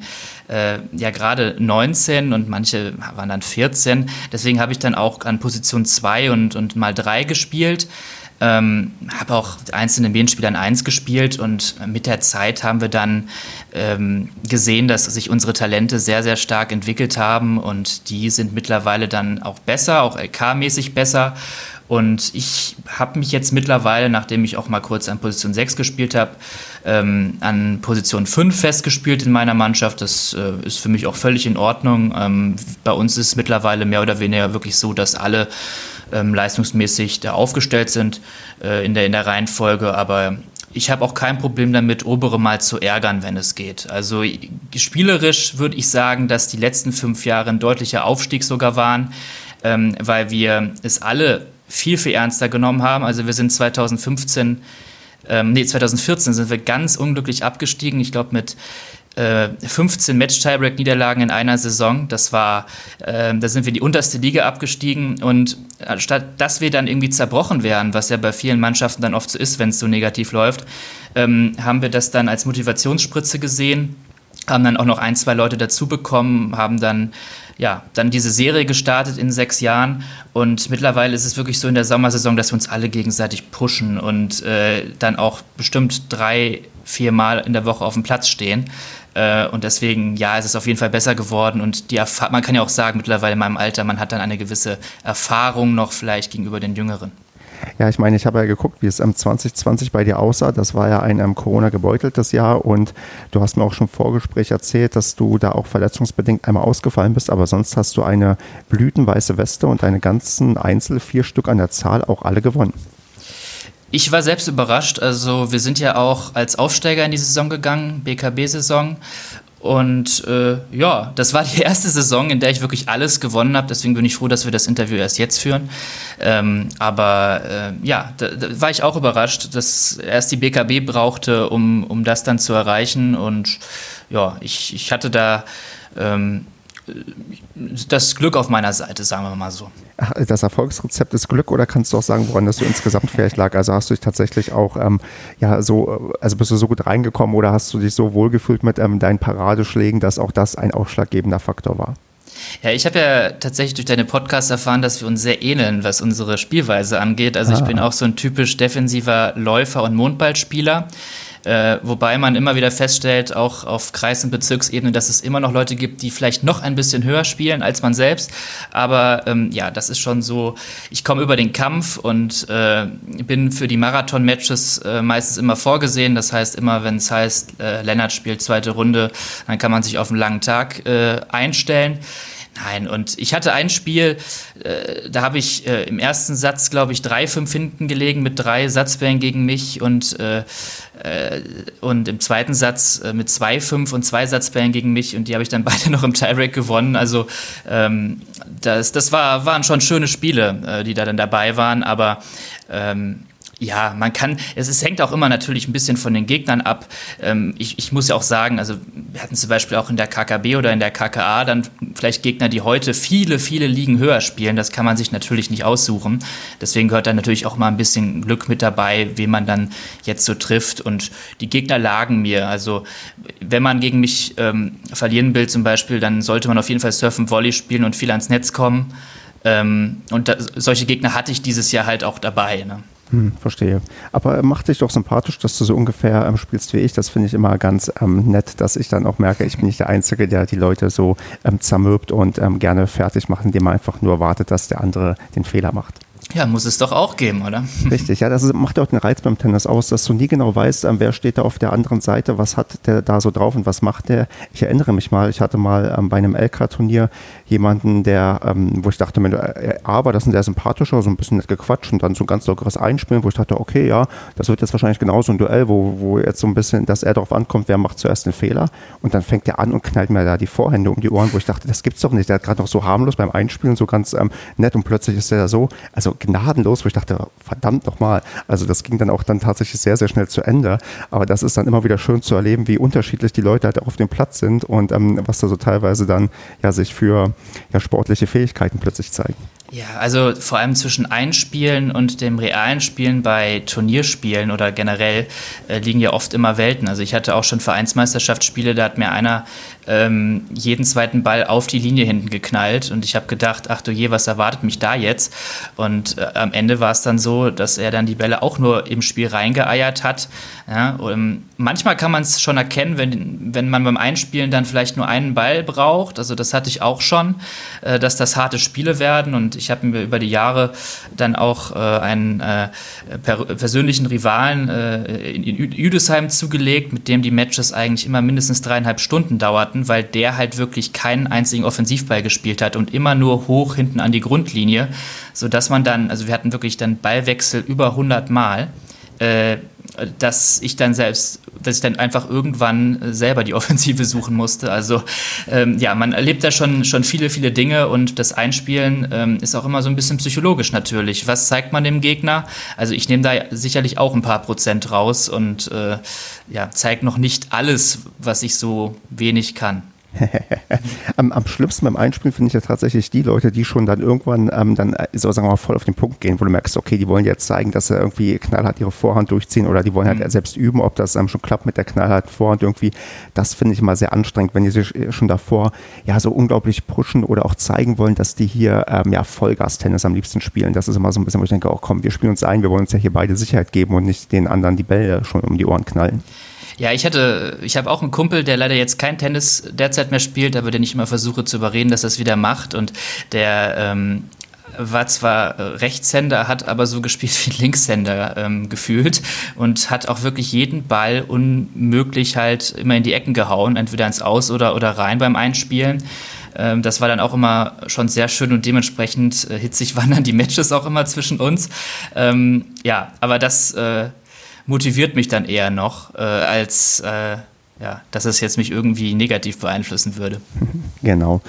äh, ja gerade 19 und manche waren dann 14. Deswegen habe ich dann auch an Position 2 und, und mal 3 gespielt. Ähm, habe auch einzelne Medienspieler in 1 gespielt und mit der Zeit haben wir dann ähm, gesehen, dass sich unsere Talente sehr, sehr stark entwickelt haben und die sind mittlerweile dann auch besser, auch LK-mäßig besser. Und ich habe mich jetzt mittlerweile, nachdem ich auch mal kurz an Position 6 gespielt habe, ähm, an Position 5 festgespielt in meiner Mannschaft. Das äh, ist für mich auch völlig in Ordnung. Ähm, bei uns ist mittlerweile mehr oder weniger wirklich so, dass alle ähm, leistungsmäßig da aufgestellt sind äh, in, der, in der Reihenfolge. Aber ich habe auch kein Problem damit, obere mal zu ärgern, wenn es geht. Also spielerisch würde ich sagen, dass die letzten fünf Jahre ein deutlicher Aufstieg sogar waren, ähm, weil wir es alle viel, viel ernster genommen haben. Also wir sind 2015, ähm, nee, 2014 sind wir ganz unglücklich abgestiegen. Ich glaube mit äh, 15 Match-Tiebreak-Niederlagen in einer Saison. Das war, äh, da sind wir in die unterste Liga abgestiegen und statt dass wir dann irgendwie zerbrochen wären, was ja bei vielen Mannschaften dann oft so ist, wenn es so negativ läuft, ähm, haben wir das dann als Motivationsspritze gesehen, haben dann auch noch ein, zwei Leute dazu bekommen, haben dann ja, dann diese Serie gestartet in sechs Jahren und mittlerweile ist es wirklich so in der Sommersaison, dass wir uns alle gegenseitig pushen und äh, dann auch bestimmt drei, vier Mal in der Woche auf dem Platz stehen. Äh, und deswegen, ja, es ist auf jeden Fall besser geworden. Und die man kann ja auch sagen, mittlerweile in meinem Alter, man hat dann eine gewisse Erfahrung noch vielleicht gegenüber den Jüngeren. Ja, ich meine, ich habe ja geguckt, wie es im 2020 bei dir aussah. Das war ja ein ähm, Corona-gebeuteltes Jahr und du hast mir auch schon im Vorgespräch erzählt, dass du da auch verletzungsbedingt einmal ausgefallen bist, aber sonst hast du eine blütenweiße Weste und deine ganzen Einzel, vier Stück an der Zahl, auch alle gewonnen. Ich war selbst überrascht. Also wir sind ja auch als Aufsteiger in die Saison gegangen, BKB-Saison. Und äh, ja, das war die [laughs] erste Saison, in der ich wirklich alles gewonnen habe. Deswegen bin ich froh, dass wir das Interview erst jetzt führen. Ähm, aber äh, ja, da, da, war ich auch überrascht, dass erst die BKB brauchte, um, um das dann zu erreichen. Und ja, ich, ich hatte da ähm, das Glück auf meiner Seite, sagen wir mal so. Das Erfolgsrezept ist Glück oder kannst du auch sagen, woran das so insgesamt vielleicht lag? Also hast du dich tatsächlich auch ähm, ja so, also bist du so gut reingekommen oder hast du dich so wohlgefühlt mit ähm, deinen Paradeschlägen, dass auch das ein ausschlaggebender Faktor war? Ja, ich habe ja tatsächlich durch deine Podcasts erfahren, dass wir uns sehr ähneln, was unsere Spielweise angeht. Also ah. ich bin auch so ein typisch defensiver Läufer und Mondballspieler. Äh, wobei man immer wieder feststellt, auch auf Kreis- und Bezirksebene, dass es immer noch Leute gibt, die vielleicht noch ein bisschen höher spielen als man selbst. Aber ähm, ja, das ist schon so, ich komme über den Kampf und äh, bin für die Marathon-Matches äh, meistens immer vorgesehen. Das heißt, immer wenn es heißt, äh, Lennart spielt zweite Runde, dann kann man sich auf einen langen Tag äh, einstellen. Nein, und ich hatte ein Spiel, äh, da habe ich äh, im ersten Satz, glaube ich, drei, fünf hinten gelegen mit drei Satzbällen gegen mich und, äh, äh und im zweiten Satz äh, mit zwei, fünf und zwei Satzbällen gegen mich und die habe ich dann [laughs] beide noch im Tiebreak gewonnen. Also ähm, das, das war, waren schon schöne Spiele, äh, die da dann dabei waren, aber ähm, ja, man kann, es, es, hängt auch immer natürlich ein bisschen von den Gegnern ab. Ähm, ich, ich, muss ja auch sagen, also wir hatten zum Beispiel auch in der KKB oder in der KKA dann vielleicht Gegner, die heute viele, viele Ligen höher spielen. Das kann man sich natürlich nicht aussuchen. Deswegen gehört da natürlich auch mal ein bisschen Glück mit dabei, wen man dann jetzt so trifft. Und die Gegner lagen mir. Also wenn man gegen mich ähm, verlieren will zum Beispiel, dann sollte man auf jeden Fall Surfen Volley spielen und viel ans Netz kommen. Ähm, und da, solche Gegner hatte ich dieses Jahr halt auch dabei. Ne? Hm, verstehe. Aber macht dich doch sympathisch, dass du so ungefähr ähm, spielst wie ich. Das finde ich immer ganz ähm, nett, dass ich dann auch merke, ich bin nicht der Einzige, der die Leute so ähm, zermürbt und ähm, gerne fertig macht, indem man einfach nur wartet, dass der andere den Fehler macht. Ja, muss es doch auch geben, oder? [laughs] Richtig, ja, das macht ja auch den Reiz beim Tennis aus, dass du nie genau weißt, ähm, wer steht da auf der anderen Seite, was hat der da so drauf und was macht der. Ich erinnere mich mal, ich hatte mal ähm, bei einem LK-Turnier jemanden, der, ähm, wo ich dachte, äh, A war das ein sehr sympathischer, so ein bisschen nett gequatscht und dann so ein ganz lockeres Einspielen, wo ich dachte, okay, ja, das wird jetzt wahrscheinlich genauso ein Duell, wo, wo jetzt so ein bisschen, dass er darauf ankommt, wer macht zuerst den Fehler und dann fängt er an und knallt mir da die Vorhände um die Ohren, wo ich dachte, das gibt's doch nicht. Der hat gerade noch so harmlos beim Einspielen, so ganz ähm, nett und plötzlich ist er da so, also gnadenlos, wo ich dachte, verdammt nochmal. Also das ging dann auch dann tatsächlich sehr, sehr schnell zu Ende. Aber das ist dann immer wieder schön zu erleben, wie unterschiedlich die Leute halt auf dem Platz sind und ähm, was da so teilweise dann ja sich für ja, sportliche Fähigkeiten plötzlich zeigen. Ja, also vor allem zwischen Einspielen und dem realen Spielen bei Turnierspielen oder generell äh, liegen ja oft immer Welten. Also ich hatte auch schon Vereinsmeisterschaftsspiele, da hat mir einer ähm, jeden zweiten Ball auf die Linie hinten geknallt und ich habe gedacht, ach du je, was erwartet mich da jetzt? Und äh, am Ende war es dann so, dass er dann die Bälle auch nur im Spiel reingeeiert hat. Ja, manchmal kann man es schon erkennen, wenn, wenn man beim Einspielen dann vielleicht nur einen Ball braucht. Also das hatte ich auch schon, äh, dass das harte Spiele werden und ich habe mir über die Jahre dann auch äh, einen äh, per persönlichen Rivalen äh, in, in Üdesheim zugelegt, mit dem die Matches eigentlich immer mindestens dreieinhalb Stunden dauerten hatten, weil der halt wirklich keinen einzigen Offensivball gespielt hat und immer nur hoch hinten an die Grundlinie, sodass man dann, also wir hatten wirklich dann Ballwechsel über 100 Mal. Äh, dass ich dann selbst, dass ich dann einfach irgendwann selber die [laughs] Offensive suchen musste. Also ähm, ja, man erlebt da schon, schon viele, viele Dinge und das Einspielen ähm, ist auch immer so ein bisschen psychologisch natürlich. Was zeigt man dem Gegner? Also ich nehme da sicherlich auch ein paar Prozent raus und äh, ja, zeige noch nicht alles, was ich so wenig kann. Am, am, schlimmsten beim Einspielen finde ich ja tatsächlich die Leute, die schon dann irgendwann ähm, dann äh, so sagen wir mal voll auf den Punkt gehen, wo du merkst, okay, die wollen jetzt zeigen, dass sie irgendwie knallhart ihre Vorhand durchziehen oder die wollen halt mhm. selbst üben, ob das ähm, schon klappt mit der knallhart Vorhand irgendwie. Das finde ich immer sehr anstrengend, wenn die sich äh, schon davor ja so unglaublich pushen oder auch zeigen wollen, dass die hier ähm, ja Vollgas-Tennis am liebsten spielen. Das ist immer so ein bisschen, wo ich denke, oh komm, wir spielen uns ein, wir wollen uns ja hier beide Sicherheit geben und nicht den anderen die Bälle schon um die Ohren knallen. Ja, ich hatte, ich habe auch einen Kumpel, der leider jetzt kein Tennis derzeit mehr spielt, aber den ich immer versuche zu überreden, dass er es wieder macht. Und der ähm, war zwar Rechtshänder, hat aber so gespielt wie Linkshänder ähm, gefühlt und hat auch wirklich jeden Ball unmöglich halt immer in die Ecken gehauen, entweder ins Aus oder, oder rein beim Einspielen. Ähm, das war dann auch immer schon sehr schön und dementsprechend äh, hitzig [laughs] waren dann die Matches auch immer zwischen uns. Ähm, ja, aber das äh, motiviert mich dann eher noch, äh, als äh, ja, dass es jetzt mich irgendwie negativ beeinflussen würde. Genau.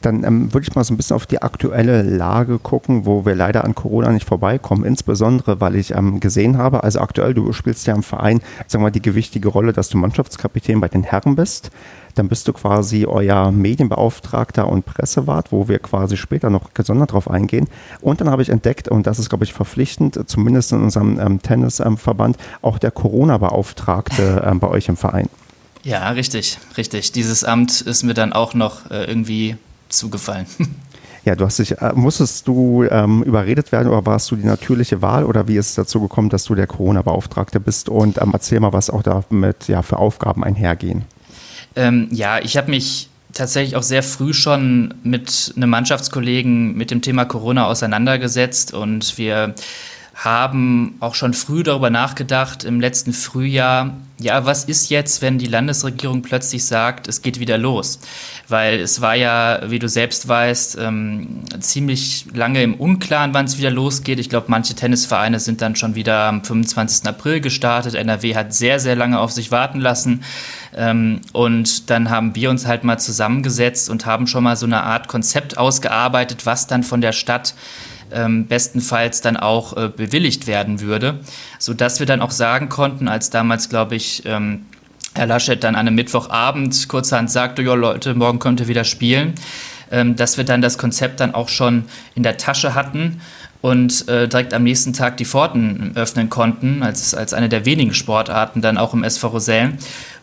Dann ähm, würde ich mal so ein bisschen auf die aktuelle Lage gucken, wo wir leider an Corona nicht vorbeikommen. Insbesondere, weil ich ähm, gesehen habe, also aktuell, du spielst ja im Verein, sagen wir mal, die gewichtige Rolle, dass du Mannschaftskapitän bei den Herren bist. Dann bist du quasi euer Medienbeauftragter und Pressewart, wo wir quasi später noch gesondert drauf eingehen. Und dann habe ich entdeckt, und das ist, glaube ich, verpflichtend, zumindest in unserem ähm, Tennisverband, auch der Corona-Beauftragte ähm, bei euch im Verein. Ja, richtig, richtig. Dieses Amt ist mir dann auch noch äh, irgendwie zugefallen. [laughs] Ja, du hast dich, äh, musstest du ähm, überredet werden oder warst du die natürliche Wahl oder wie ist es dazu gekommen, dass du der Corona-Beauftragte bist? Und ähm, erzähl mal, was auch damit ja, für Aufgaben einhergehen. Ähm, ja, ich habe mich tatsächlich auch sehr früh schon mit einem Mannschaftskollegen mit dem Thema Corona auseinandergesetzt und wir haben auch schon früh darüber nachgedacht, im letzten Frühjahr, ja, was ist jetzt, wenn die Landesregierung plötzlich sagt, es geht wieder los? Weil es war ja, wie du selbst weißt, ähm, ziemlich lange im Unklaren, wann es wieder losgeht. Ich glaube, manche Tennisvereine sind dann schon wieder am 25. April gestartet. NRW hat sehr, sehr lange auf sich warten lassen. Ähm, und dann haben wir uns halt mal zusammengesetzt und haben schon mal so eine Art Konzept ausgearbeitet, was dann von der Stadt ähm, bestenfalls dann auch äh, bewilligt werden würde, sodass wir dann auch sagen konnten, als damals, glaube ich, ähm, Herr Laschet dann an einem Mittwochabend kurzerhand sagte, ja Leute, morgen könnt ihr wieder spielen, ähm, dass wir dann das Konzept dann auch schon in der Tasche hatten und äh, direkt am nächsten Tag die Pforten öffnen konnten, als, als eine der wenigen Sportarten dann auch im SV Rosellen.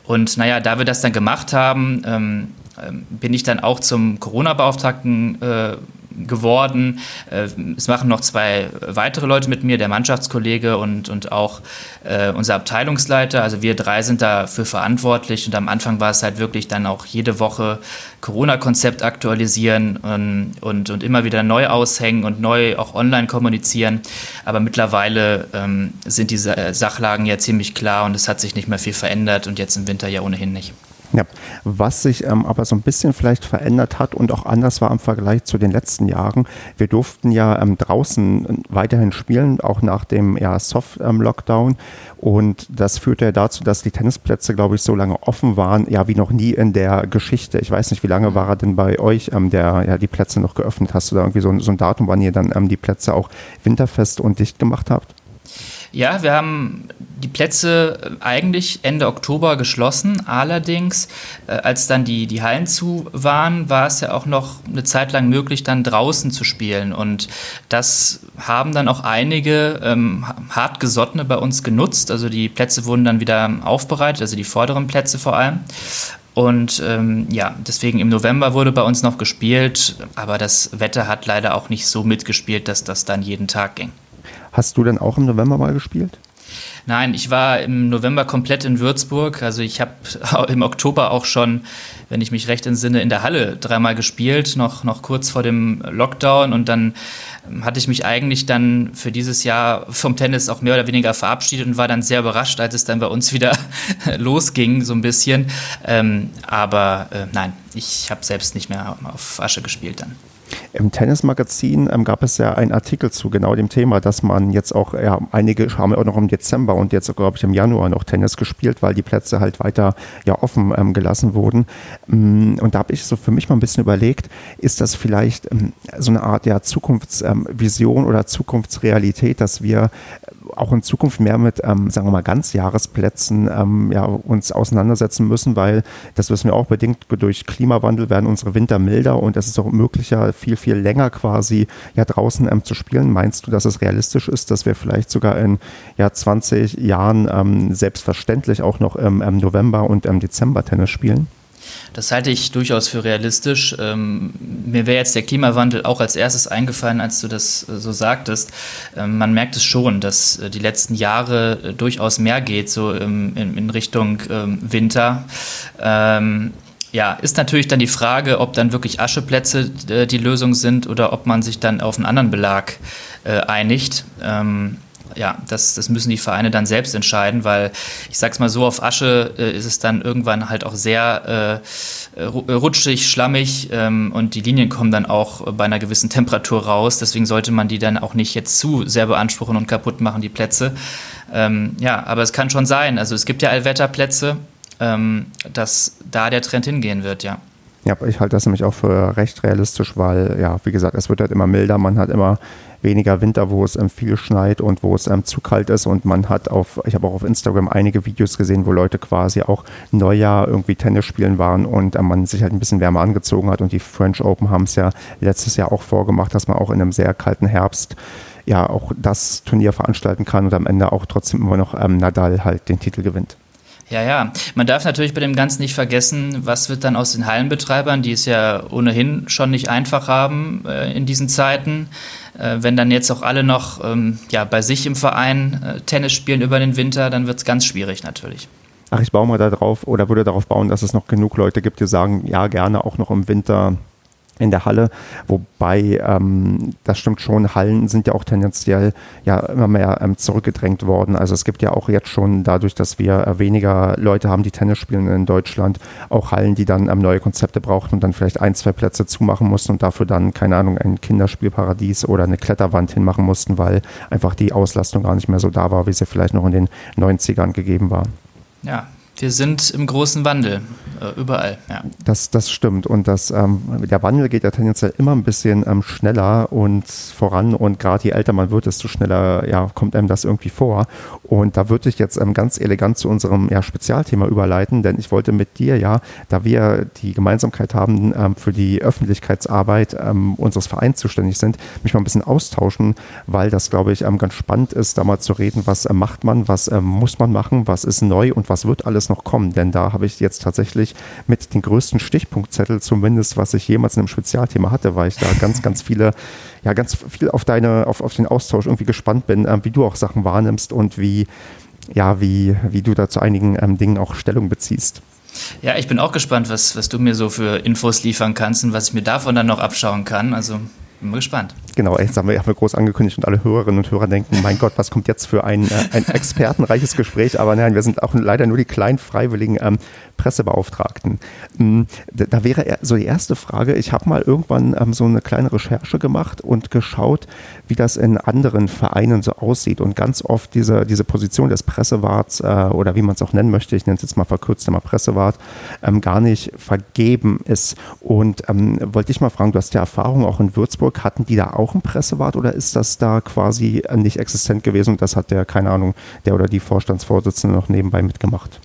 Und naja, da wir das dann gemacht haben, ähm, ähm bin ich dann auch zum Corona-Beauftragten äh, geworden. Äh, es machen noch zwei weitere Leute mit mir, der Mannschaftskollege und, und auch äh, unser Abteilungsleiter. Also wir drei sind dafür verantwortlich und am Anfang war es halt wirklich dann auch jede Woche Corona-Konzept aktualisieren und, und, und, immer wieder neu aushängen und neu auch online kommunizieren. Aber mittlerweile ähm, sind diese Sachlagen ja ziemlich klar und es hat sich nicht mehr viel verändert und jetzt im Winter ja ohnehin nicht. Ja, was sich ähm, aber so ein bisschen vielleicht verändert hat und auch anders war im Vergleich zu den letzten Jahren. Wir durften ja ähm, draußen weiterhin spielen, auch nach dem ja, Soft-Lockdown. Ähm, und das führte ja dazu, dass die Tennisplätze, glaube ich, so lange offen waren, ja, wie noch nie in der Geschichte. Ich weiß nicht, wie lange war er denn bei euch, ähm, der ja die Plätze noch geöffnet? Hast da irgendwie so, so ein Datum, wann ihr dann ähm, die Plätze auch winterfest und dicht gemacht habt? Ja, wir haben die Plätze äh, eigentlich Ende Oktober geschlossen. Allerdings, äh, als dann die, die Hallen zu waren, war es ja auch noch eine Zeit lang möglich, dann draußen zu spielen. Und das haben dann auch einige ähm, hartgesottene bei uns genutzt. Also die Plätze wurden dann wieder aufbereitet, also die vorderen Plätze vor allem. Und ähm, ja, deswegen im November wurde bei uns noch gespielt, aber das Wetter hat leider auch nicht so mitgespielt, dass das dann jeden Tag ging. Hast du denn auch im November mal gespielt? Nein, ich war im November komplett in Würzburg. Also ich habe [laughs] im Oktober auch schon, wenn ich mich recht entsinne, in der Halle dreimal gespielt, noch, noch kurz vor dem Lockdown. Und dann ähm, hatte ich mich eigentlich dann für dieses Jahr vom Tennis auch mehr oder weniger verabschiedet und war dann sehr überrascht, als es dann bei uns wieder [laughs] losging, so ein bisschen. Ähm, aber äh, nein, ich habe selbst nicht mehr auf Asche gespielt dann. Im Tennismagazin ähm, gab es ja einen Artikel zu genau dem Thema, dass man jetzt auch, ja, einige haben auch noch im Dezember und jetzt, glaube ich, im Januar noch Tennis gespielt, weil die Plätze halt weiter ja offen ähm, gelassen wurden. Mm, und da habe ich so für mich mal ein bisschen überlegt, ist das vielleicht ähm, so eine Art ja, Zukunftsvision ähm, oder Zukunftsrealität, dass wir auch in Zukunft mehr mit, ähm, sagen wir mal, Ganzjahresplätzen ähm, ja, uns auseinandersetzen müssen, weil das wissen wir auch bedingt durch Klimawandel werden unsere Winter milder und es ist auch möglicher, viel, viel länger quasi ja draußen ähm, zu spielen. Meinst du, dass es realistisch ist, dass wir vielleicht sogar in ja, 20 Jahren ähm, selbstverständlich auch noch im November und im Dezember Tennis spielen? Das halte ich durchaus für realistisch. Ähm, mir wäre jetzt der Klimawandel auch als erstes eingefallen, als du das äh, so sagtest. Ähm, man merkt es schon, dass äh, die letzten Jahre äh, durchaus mehr geht, so im, in, in, Richtung ähm, Winter. Ähm, ja, ist natürlich dann die Frage, ob dann wirklich Ascheplätze äh, die Lösung sind oder ob man sich dann auf einen anderen Belag äh, einigt. Ähm, ja, das, das müssen die Vereine dann selbst entscheiden, weil ich sag's mal so, auf Asche äh, ist es dann irgendwann halt auch sehr äh, rutschig, schlammig ähm, und die Linien kommen dann auch bei einer gewissen Temperatur raus. Deswegen sollte man die dann auch nicht jetzt zu sehr beanspruchen und kaputt machen, die Plätze. Ähm, ja, aber es kann schon sein. Also es gibt ja Allwetterplätze, ähm, dass da der Trend hingehen wird, ja. Ja, ich halte das nämlich auch für recht realistisch, weil, ja, wie gesagt, es wird halt immer milder, man hat immer weniger Winter, wo es ähm, viel schneit und wo es ähm, zu kalt ist. Und man hat auf, ich habe auch auf Instagram einige Videos gesehen, wo Leute quasi auch Neujahr irgendwie Tennis spielen waren und ähm, man sich halt ein bisschen wärmer angezogen hat. Und die French Open haben es ja letztes Jahr auch vorgemacht, dass man auch in einem sehr kalten Herbst ja auch das Turnier veranstalten kann und am Ende auch trotzdem immer noch ähm, Nadal halt den Titel gewinnt. Ja, ja. Man darf natürlich bei dem Ganzen nicht vergessen, was wird dann aus den Hallenbetreibern, die es ja ohnehin schon nicht einfach haben äh, in diesen Zeiten. Äh, wenn dann jetzt auch alle noch ähm, ja, bei sich im Verein äh, Tennis spielen über den Winter, dann wird es ganz schwierig natürlich. Ach, ich baue mal darauf oder würde darauf bauen, dass es noch genug Leute gibt, die sagen, ja, gerne auch noch im Winter in der Halle, wobei ähm, das stimmt schon, Hallen sind ja auch tendenziell ja immer mehr ähm, zurückgedrängt worden. Also es gibt ja auch jetzt schon dadurch, dass wir äh, weniger Leute haben, die Tennis spielen in Deutschland, auch Hallen, die dann ähm, neue Konzepte brauchten und dann vielleicht ein, zwei Plätze zumachen mussten und dafür dann, keine Ahnung, ein Kinderspielparadies oder eine Kletterwand hinmachen mussten, weil einfach die Auslastung gar nicht mehr so da war, wie sie vielleicht noch in den 90ern gegeben war. Ja, wir sind im großen Wandel, überall. Ja. Das, das stimmt. Und das, ähm, der Wandel geht ja tendenziell immer ein bisschen ähm, schneller und voran. Und gerade je älter man wird, desto schneller ja, kommt einem das irgendwie vor. Und da würde ich jetzt ähm, ganz elegant zu unserem ja, Spezialthema überleiten, denn ich wollte mit dir ja, da wir die Gemeinsamkeit haben, ähm, für die Öffentlichkeitsarbeit ähm, unseres Vereins zuständig sind, mich mal ein bisschen austauschen, weil das, glaube ich, ähm, ganz spannend ist, da mal zu reden, was macht man, was muss man machen, was ist neu und was wird alles noch kommen, denn da habe ich jetzt tatsächlich mit den größten Stichpunktzettel zumindest, was ich jemals in einem Spezialthema hatte, weil ich da ganz, ganz viele, ja, ganz viel auf deine, auf, auf den Austausch irgendwie gespannt bin, äh, wie du auch Sachen wahrnimmst und wie, ja, wie, wie du da zu einigen ähm, Dingen auch Stellung beziehst. Ja, ich bin auch gespannt, was, was du mir so für Infos liefern kannst und was ich mir davon dann noch abschauen kann. Also bin gespannt. Genau, jetzt haben wir, haben wir groß angekündigt und alle Hörerinnen und Hörer denken, mein Gott, was kommt jetzt für ein, äh, ein [laughs] expertenreiches Gespräch? Aber nein, wir sind auch leider nur die kleinen freiwilligen ähm, Pressebeauftragten. Ähm, da, wäre so die erste Frage, ich habe mal irgendwann ähm, so eine kleine Recherche gemacht und geschaut, wie das in anderen Vereinen so aussieht. Und ganz oft diese, diese Position des Pressewarts äh, oder wie man es auch nennen möchte, ich nenne es jetzt mal verkürzt mal Pressewart, ähm, gar nicht vergeben ist. Und ähm, wollte ich mal fragen, du hast ja Erfahrung auch in Würzburg, hatten die da auch einen Pressewart oder ist das da quasi nicht existent gewesen und das hat der, keine Ahnung, der oder die Vorstandsvorsitzende noch nebenbei mitgemacht?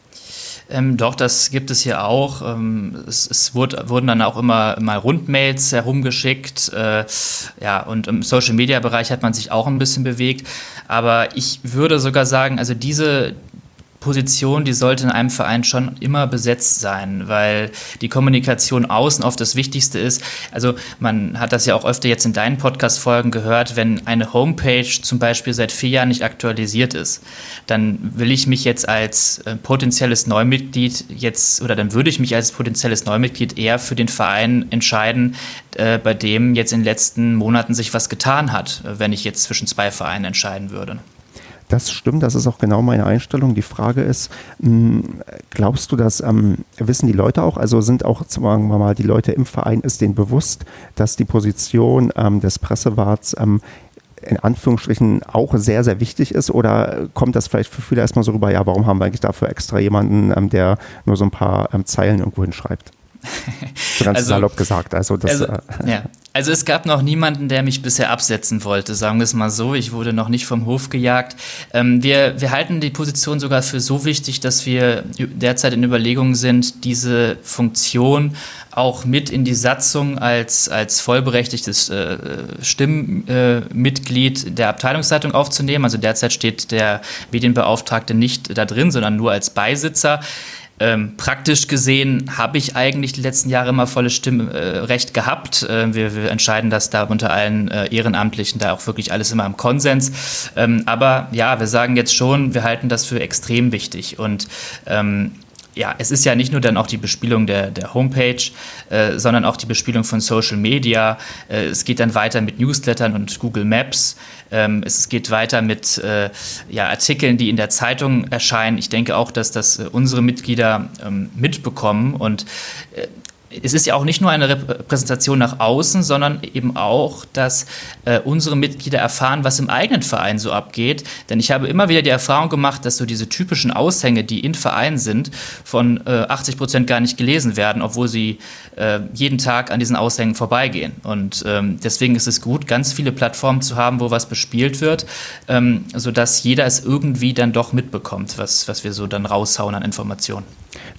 Ähm, doch, das gibt es hier auch. Ähm, es, es wurde, wurden dann auch immer mal Rundmails herumgeschickt. Äh, ja, und im Social Media Bereich hat man sich auch ein bisschen bewegt. Aber ich würde sogar sagen, also diese, Position, die sollte in einem Verein schon immer besetzt sein, weil die Kommunikation außen oft das Wichtigste ist. Also man hat das ja auch öfter jetzt in deinen Podcast-Folgen gehört, wenn eine Homepage zum Beispiel seit vier Jahren nicht aktualisiert ist, dann will ich mich jetzt als äh, potenzielles Neumitglied jetzt, oder dann würde ich mich als potenzielles Neumitglied eher für den Verein entscheiden, äh, bei dem jetzt in den letzten Monaten sich was getan hat, wenn ich jetzt zwischen zwei Vereinen entscheiden würde. Das stimmt, das ist auch genau meine Einstellung. Die Frage ist, hm, glaubst du, dass ähm, wissen die Leute auch, also sind auch, sagen wir mal, die Leute im Verein, ist denen bewusst, dass die Position ähm, des Pressewarts ähm, in Anführungsstrichen auch sehr, sehr wichtig ist? Oder kommt das vielleicht für viele erstmal so rüber, ja, warum haben wir eigentlich dafür extra jemanden, ähm, der nur so ein paar ähm, Zeilen irgendwo hinschreibt? So ganz [laughs] also, salopp gesagt. Also, das, also, äh, ja. Also es gab noch niemanden, der mich bisher absetzen wollte, sagen wir es mal so. Ich wurde noch nicht vom Hof gejagt. Ähm, wir, wir halten die Position sogar für so wichtig, dass wir derzeit in Überlegungen sind, diese Funktion auch mit in die Satzung als, als vollberechtigtes äh, Stimmmitglied äh, der Abteilungsleitung aufzunehmen. Also derzeit steht der Medienbeauftragte nicht da drin, sondern nur als Beisitzer. Ähm, praktisch gesehen habe ich eigentlich die letzten Jahre immer volles Stimmrecht äh, gehabt. Äh, wir, wir, entscheiden das da unter allen äh, Ehrenamtlichen, da auch wirklich alles immer im Konsens. Ähm, aber ja, wir sagen jetzt schon, wir halten das für extrem wichtig. Und ähm, ja, es ist ja nicht nur dann auch die Bespielung der, der Homepage, äh, sondern auch die Bespielung von Social Media. Äh, es geht dann weiter mit Newslettern und Google Maps. Ähm, es geht weiter mit äh, ja, Artikeln, die in der Zeitung erscheinen. Ich denke auch, dass das äh, unsere Mitglieder ähm, mitbekommen und äh, es ist ja auch nicht nur eine Repräsentation nach außen, sondern eben auch, dass äh, unsere Mitglieder erfahren, was im eigenen Verein so abgeht. Denn ich habe immer wieder die Erfahrung gemacht, dass so diese typischen Aushänge, die in Vereinen sind, von äh, 80 Prozent gar nicht gelesen werden, obwohl sie äh, jeden Tag an diesen Aushängen vorbeigehen. Und ähm, deswegen ist es gut, ganz viele Plattformen zu haben, wo was bespielt wird, ähm, sodass jeder es irgendwie dann doch mitbekommt, was, was wir so dann raushauen an Informationen.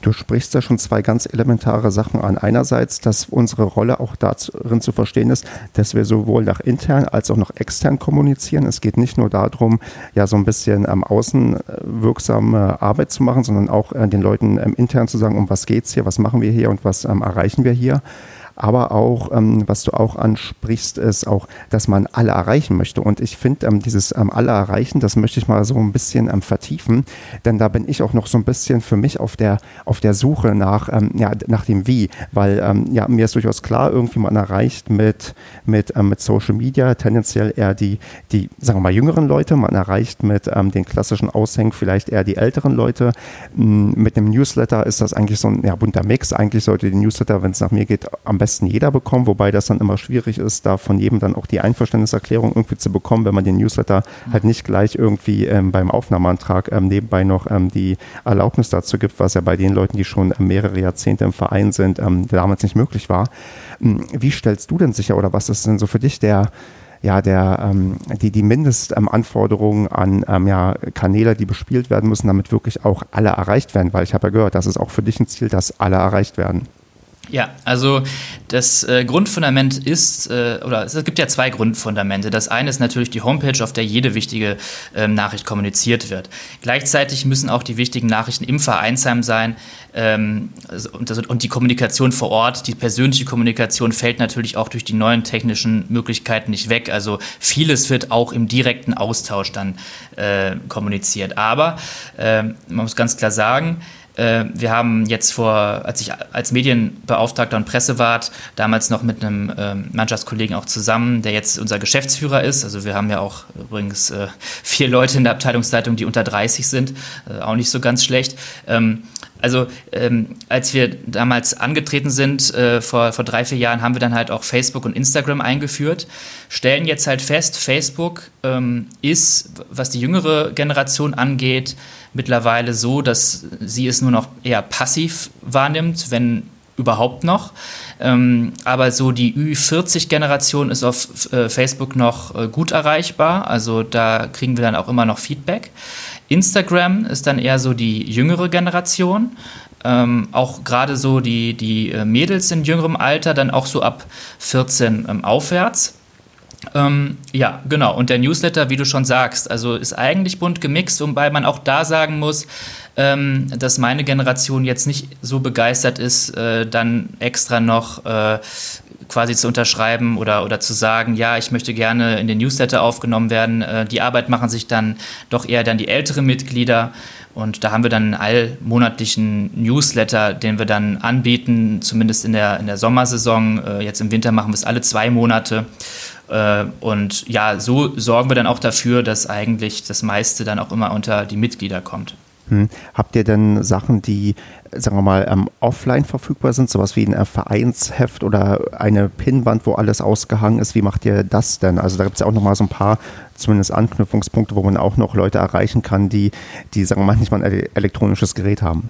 Du sprichst da schon zwei ganz elementare Sachen an. Einerseits, dass unsere Rolle auch darin zu verstehen ist, dass wir sowohl nach intern als auch nach extern kommunizieren. Es geht nicht nur darum, ja so ein bisschen am ähm, Außen wirksame Arbeit zu machen, sondern auch äh, den Leuten ähm, intern zu sagen, um was geht's hier, was machen wir hier und was ähm, erreichen wir hier. Aber auch, ähm, was du auch ansprichst, ist auch, dass man alle erreichen möchte. Und ich finde, ähm, dieses ähm, alle erreichen, das möchte ich mal so ein bisschen ähm, vertiefen, denn da bin ich auch noch so ein bisschen für mich auf der, auf der Suche nach, ähm, ja, nach dem Wie, weil ähm, ja, mir ist durchaus klar, irgendwie man erreicht mit, mit, mit Social Media tendenziell eher die, die, sagen wir mal, jüngeren Leute, man erreicht mit den klassischen Aushängen vielleicht eher die älteren Leute. Mit dem Newsletter ist das eigentlich so ein ja, bunter Mix. Eigentlich sollte die Newsletter, wenn es nach mir geht, am besten jeder bekommen, wobei das dann immer schwierig ist, da von jedem dann auch die Einverständniserklärung irgendwie zu bekommen, wenn man den Newsletter halt nicht gleich irgendwie ähm, beim Aufnahmeantrag ähm, nebenbei noch ähm, die Erlaubnis dazu gibt, was ja bei den Leuten, die schon ähm, mehrere Jahrzehnte im Verein sind, ähm, damals nicht möglich war. Hm, wie stellst du denn sicher oder was ist denn so für dich der ja, der, ähm, die, die Mindestanforderungen an ähm, ja, Kanäle, die bespielt werden müssen, damit wirklich auch alle erreicht werden, weil ich habe ja gehört, das ist auch für dich ein Ziel, dass alle erreicht werden. Ja, also das äh, Grundfundament ist, äh, oder es gibt ja zwei Grundfundamente. Das eine ist natürlich die Homepage, auf der jede wichtige äh, Nachricht kommuniziert wird. Gleichzeitig müssen auch die wichtigen Nachrichten im Vereinsheim sein ähm, und, das, und, die Kommunikation vor Ort, die persönliche Kommunikation fällt natürlich auch durch die neuen technischen Möglichkeiten nicht weg. Also vieles wird auch im direkten Austausch dann äh, kommuniziert. Aber ähm, man muss ganz klar sagen, wir haben jetzt vor, als ich als Medienbeauftragter und Pressewart, damals noch mit einem ähm, Mannschaftskollegen auch zusammen, der jetzt unser Geschäftsführer ist. Also wir haben ja auch übrigens äh, [laughs] vier Leute in der Abteilungsleitung, die unter 30 sind, äh, auch nicht so ganz schlecht. Ähm, also ähm, als wir damals angetreten sind, äh, vor, vor drei, vier Jahren, haben wir dann halt auch Facebook und Instagram eingeführt, stellen jetzt halt fest, Facebook ist, was die jüngere Generation angeht, mittlerweile so, dass sie es nur noch eher passiv wahrnimmt, wenn überhaupt noch. Ähm, aber so die Ü40-Generation ist auf äh, Facebook noch äh, gut erreichbar. Also da kriegen wir dann auch immer noch Feedback. Instagram ist dann eher so die jüngere Generation. Ähm, auch gerade so die, die äh, Mädels in jüngerem Alter, dann auch so ab 14 ähm, aufwärts. Ähm, ja, genau. Und der Newsletter, wie du schon sagst, also ist eigentlich bunt gemixt, wobei man auch da sagen muss, ähm, dass meine Generation jetzt nicht so begeistert ist, äh, dann extra noch äh, quasi zu unterschreiben oder, oder zu sagen, ja, ich möchte gerne in den Newsletter aufgenommen werden. Äh, die Arbeit machen sich dann doch eher dann die älteren Mitglieder. Und da haben wir dann einen allmonatlichen Newsletter, den wir dann anbieten, zumindest in der, in der Sommersaison. Äh, jetzt im Winter machen wir es alle zwei Monate. Äh, und ja, so sorgen wir dann auch dafür, dass eigentlich das meiste dann auch immer unter die Mitglieder kommt. Hm. Habt ihr denn Sachen, die, sagen wir mal, ähm, offline verfügbar sind, sowas wie ein Vereinsheft oder eine Pinnwand, wo alles ausgehangen ist? Wie macht ihr das denn? Also da gibt es ja auch nochmal so ein paar zumindest Anknüpfungspunkte, wo man auch noch Leute erreichen kann, die, die sagen wir mal, nicht mal ein elektronisches Gerät haben.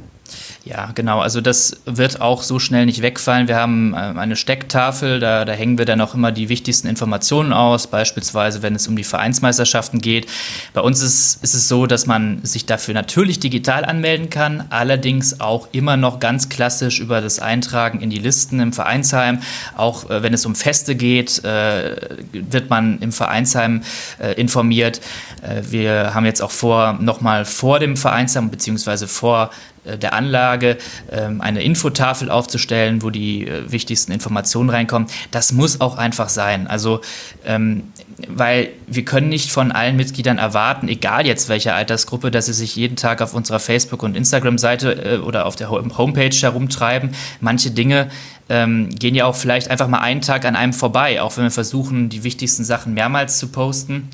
Ja, genau. Also das wird auch so schnell nicht wegfallen. Wir haben ähm, eine Stecktafel, da, da hängen wir dann auch immer die wichtigsten Informationen aus, beispielsweise wenn es um die Vereinsmeisterschaften geht. Bei uns ist, ist es so, dass man sich dafür natürlich digital anmelden kann, allerdings auch immer noch ganz klassisch über das Eintragen in die Listen im Vereinsheim. Auch äh, wenn es um Feste geht, äh, wird man im Vereinsheim äh, informiert. Äh, wir haben jetzt auch vor, nochmal vor dem Vereinsheim beziehungsweise vor äh, der Anlage ähm, eine Infotafel aufzustellen, wo die äh, wichtigsten Informationen reinkommen. Das muss auch einfach sein. Also, ähm, weil wir können nicht von allen Mitgliedern erwarten, egal jetzt welcher Altersgruppe, dass sie sich jeden Tag auf unserer Facebook- und Instagram-Seite äh, oder auf der Homepage herumtreiben. Manche Dinge ähm, gehen ja auch vielleicht einfach mal einen Tag an einem vorbei, auch wenn wir versuchen, die wichtigsten Sachen mehrmals zu posten.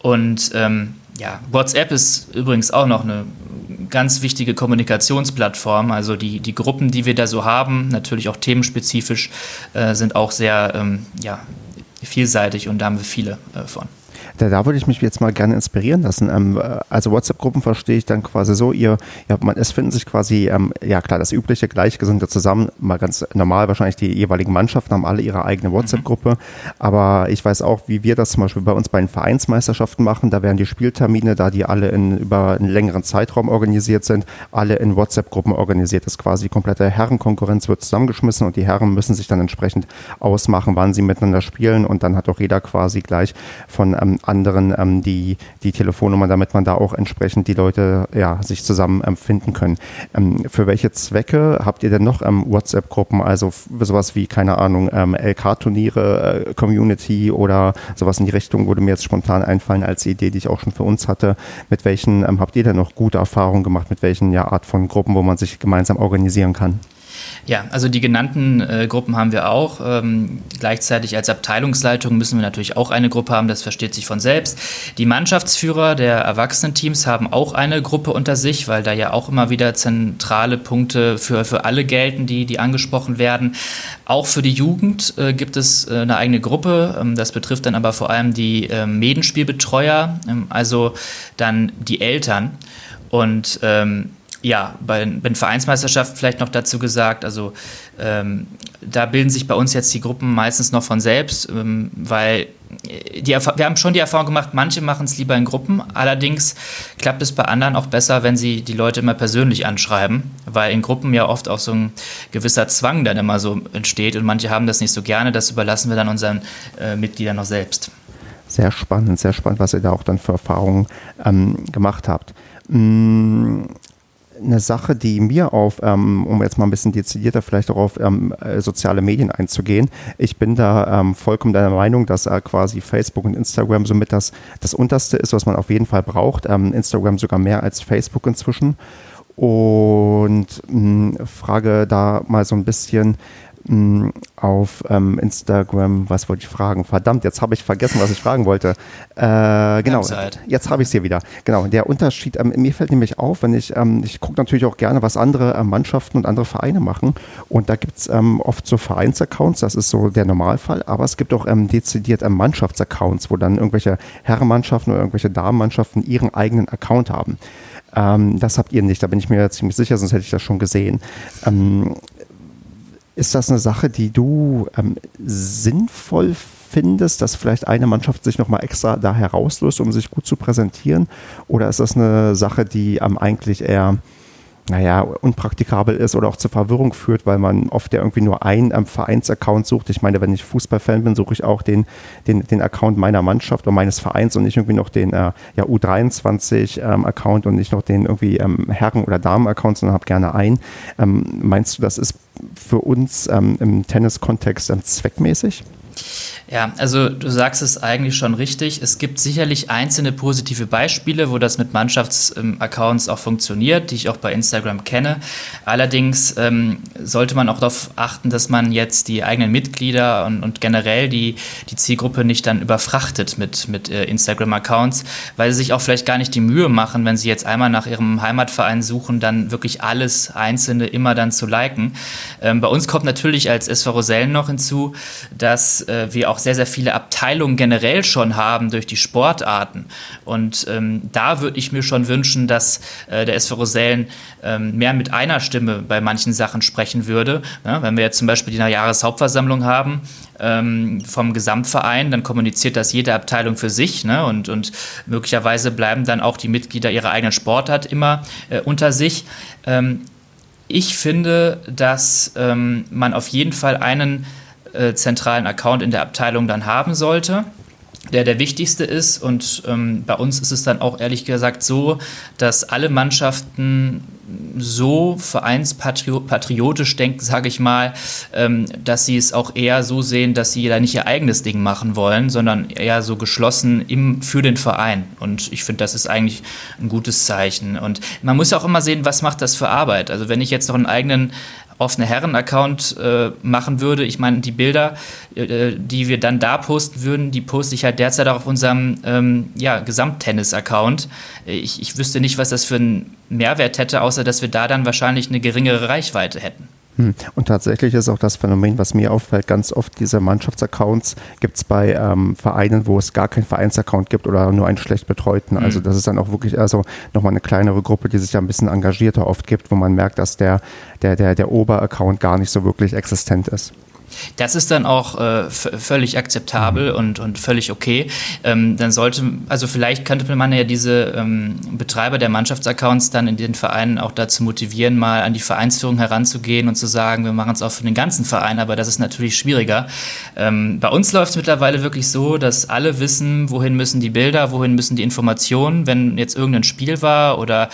Und ja, WhatsApp ist übrigens auch noch eine ganz wichtige Kommunikationsplattform. Also die, die Gruppen, die wir da so haben, natürlich auch themenspezifisch, äh, sind auch sehr ähm, ja, vielseitig und da haben wir viele äh, von. Da, da würde ich mich jetzt mal gerne inspirieren lassen. Ähm, also WhatsApp-Gruppen verstehe ich dann quasi so, ihr, ja, man, es finden sich quasi, ähm, ja klar, das übliche Gleichgesinnte zusammen, mal ganz normal, wahrscheinlich die jeweiligen Mannschaften haben alle ihre eigene WhatsApp-Gruppe, mhm. aber ich weiß auch, wie wir das zum Beispiel bei uns bei den Vereinsmeisterschaften machen, da werden die Spieltermine, da die alle in, über einen längeren Zeitraum organisiert sind, alle in WhatsApp-Gruppen organisiert. Das ist quasi die komplette Herrenkonkurrenz wird zusammengeschmissen und die Herren müssen sich dann entsprechend ausmachen, wann sie miteinander spielen und dann hat auch jeder quasi gleich von ähm, anderen ähm, die, die Telefonnummer, damit man da auch entsprechend die Leute ja, sich zusammen ähm, finden können. Ähm, für welche Zwecke habt ihr denn noch ähm, WhatsApp-Gruppen, also sowas wie, keine Ahnung, LK-Turniere, äh, Community oder sowas in die Richtung, würde mir jetzt spontan einfallen als Idee, die ich auch schon für uns hatte. Mit welchen habt ihr denn noch gute Erfahrungen gemacht, mit welchen ja, Art von Gruppen, wo man sich gemeinsam organisieren kann? Ja, also die genannten äh, Gruppen haben wir auch. Ähm, gleichzeitig als Abteilungsleitung müssen wir natürlich auch eine Gruppe haben, das versteht sich von selbst. Die Mannschaftsführer der Erwachsenenteams haben auch eine Gruppe unter sich, weil da ja auch immer wieder zentrale Punkte für, für alle gelten, die, die angesprochen werden. Auch für die Jugend äh, gibt es äh, eine eigene Gruppe. Ähm, das betrifft dann aber vor allem die ähm, Medenspielbetreuer, ähm, also dann die Eltern. Und ähm, ja, bei, den Vereinsmeisterschaften vielleicht noch dazu gesagt, also ähm, da bilden sich bei uns jetzt die Gruppen meistens noch von selbst, ähm, weil die, wir haben schon die Erfahrung gemacht, manche machen es lieber in Gruppen, allerdings klappt es bei anderen auch besser, wenn sie die Leute immer persönlich anschreiben, weil in Gruppen ja oft auch so ein gewisser Zwang dann immer so entsteht und manche haben das nicht so gerne, das überlassen wir dann unseren äh, Mitgliedern noch selbst. Sehr spannend, sehr spannend, was ihr da auch dann für Erfahrungen ähm, gemacht habt. Mm, eine Sache, die mir auf, ähm, um jetzt mal ein bisschen dezidierter vielleicht auch auf ähm, äh, soziale Medien einzugehen, ich bin da ähm, vollkommen der Meinung, dass äh, quasi Facebook und Instagram somit das, das Unterste ist, was man auf jeden Fall braucht. Ähm, Instagram sogar mehr als Facebook inzwischen. Und mh, hm, frage da mal so ein bisschen, auf ähm, Instagram, was wollte ich fragen? Verdammt, jetzt habe ich vergessen, was ich fragen wollte. Äh, genau, jetzt habe ich es hier wieder. Genau, der Unterschied, ähm, mir fällt nämlich auf, wenn ich, ähm, ich gucke natürlich auch gerne, was andere äh, Mannschaften und andere Vereine machen. Und da gibt es ähm, oft so Vereinsaccounts, das ist so der Normalfall, aber es gibt auch ähm, dezidiert ähm, Mannschaftsaccounts, wo dann irgendwelche Herrenmannschaften oder irgendwelche Damenmannschaften ihren eigenen Account haben. Ähm, das habt ihr nicht, da bin ich mir ziemlich sicher, sonst hätte ich das schon gesehen. Ist das eine Sache, die du ähm, sinnvoll findest, dass vielleicht eine Mannschaft sich nochmal extra da herauslöst, um sich gut zu präsentieren? Oder ist das eine Sache, die ähm, eigentlich eher naja, unpraktikabel ist oder auch zur Verwirrung führt, weil man oft ja irgendwie nur einen ähm, Vereinsaccount sucht. Ich meine, wenn ich Fußballfan bin, suche ich auch den, den, den Account meiner Mannschaft oder meines Vereins und nicht irgendwie noch den äh, ja, U23-Account ähm, und nicht noch den irgendwie ähm, Herren- oder Damen-Account, sondern habe gerne einen. Ähm, meinst du, das ist für uns ähm, im Tennis-Kontext ähm, zweckmäßig? Ja, also du sagst es eigentlich schon richtig. Es gibt sicherlich einzelne positive Beispiele, wo das mit Mannschaftsaccounts auch funktioniert, die ich auch bei Instagram kenne. Allerdings ähm, sollte man auch darauf achten, dass man jetzt die eigenen Mitglieder und, und generell die, die Zielgruppe nicht dann überfrachtet mit, mit äh, Instagram-Accounts, weil sie sich auch vielleicht gar nicht die Mühe machen, wenn sie jetzt einmal nach ihrem Heimatverein suchen, dann wirklich alles Einzelne immer dann zu liken. Ähm, bei uns kommt natürlich als SV Rosellen noch hinzu, dass äh, wir auch auch sehr, sehr viele Abteilungen generell schon haben durch die Sportarten. Und ähm, da würde ich mir schon wünschen, dass äh, der SV Rosellen ähm, mehr mit einer Stimme bei manchen Sachen sprechen würde. Ja, wenn wir jetzt zum Beispiel die Jahreshauptversammlung haben, ähm, vom Gesamtverein, dann kommuniziert das jede Abteilung für sich ne? und, und möglicherweise bleiben dann auch die Mitglieder ihrer eigenen Sportart immer äh, unter sich. Ähm, ich finde, dass ähm, man auf jeden Fall einen äh, zentralen Account in der Abteilung dann haben sollte der der wichtigste ist. Und ähm, bei uns ist es dann auch ehrlich gesagt so, dass alle Mannschaften so vereinspatriotisch denken, sage ich mal, ähm, dass sie es auch eher so sehen, dass sie da nicht ihr eigenes Ding machen wollen, sondern eher so geschlossen im, für den Verein. Und ich finde, das ist eigentlich ein gutes Zeichen. Und man muss ja auch immer sehen, was macht das für Arbeit. Also wenn ich jetzt noch einen eigenen offene Herren-Account äh, machen würde. Ich meine, die Bilder, äh, die wir dann da posten würden, die poste ich halt derzeit auch auf unserem ähm, ja, Gesamttennis-Account. Ich, ich wüsste nicht, was das für einen Mehrwert hätte, außer dass wir da dann wahrscheinlich eine geringere Reichweite hätten. Hm. Und tatsächlich ist auch das Phänomen, was mir auffällt, ganz oft diese Mannschaftsaccounts gibt es bei ähm, Vereinen, wo es gar keinen Vereinsaccount gibt oder nur einen schlecht betreuten. Mhm. Also das ist dann auch wirklich also nochmal eine kleinere Gruppe, die sich ja ein bisschen engagierter oft gibt, wo man merkt, dass der, der, der, der Oberaccount gar nicht so wirklich existent ist. Das ist dann auch äh, völlig akzeptabel mhm. und, und völlig okay. Ähm, dann sollte, also vielleicht könnte man ja diese ähm, Betreiber der Mannschaftsaccounts dann in den Vereinen auch dazu motivieren, mal an die Vereinsführung heranzugehen und zu sagen, wir machen es auch für den ganzen Verein, aber das ist natürlich schwieriger. Ähm, bei uns läuft es mittlerweile wirklich so, dass alle wissen, wohin müssen die Bilder, wohin müssen die Informationen, wenn jetzt irgendein Spiel war oder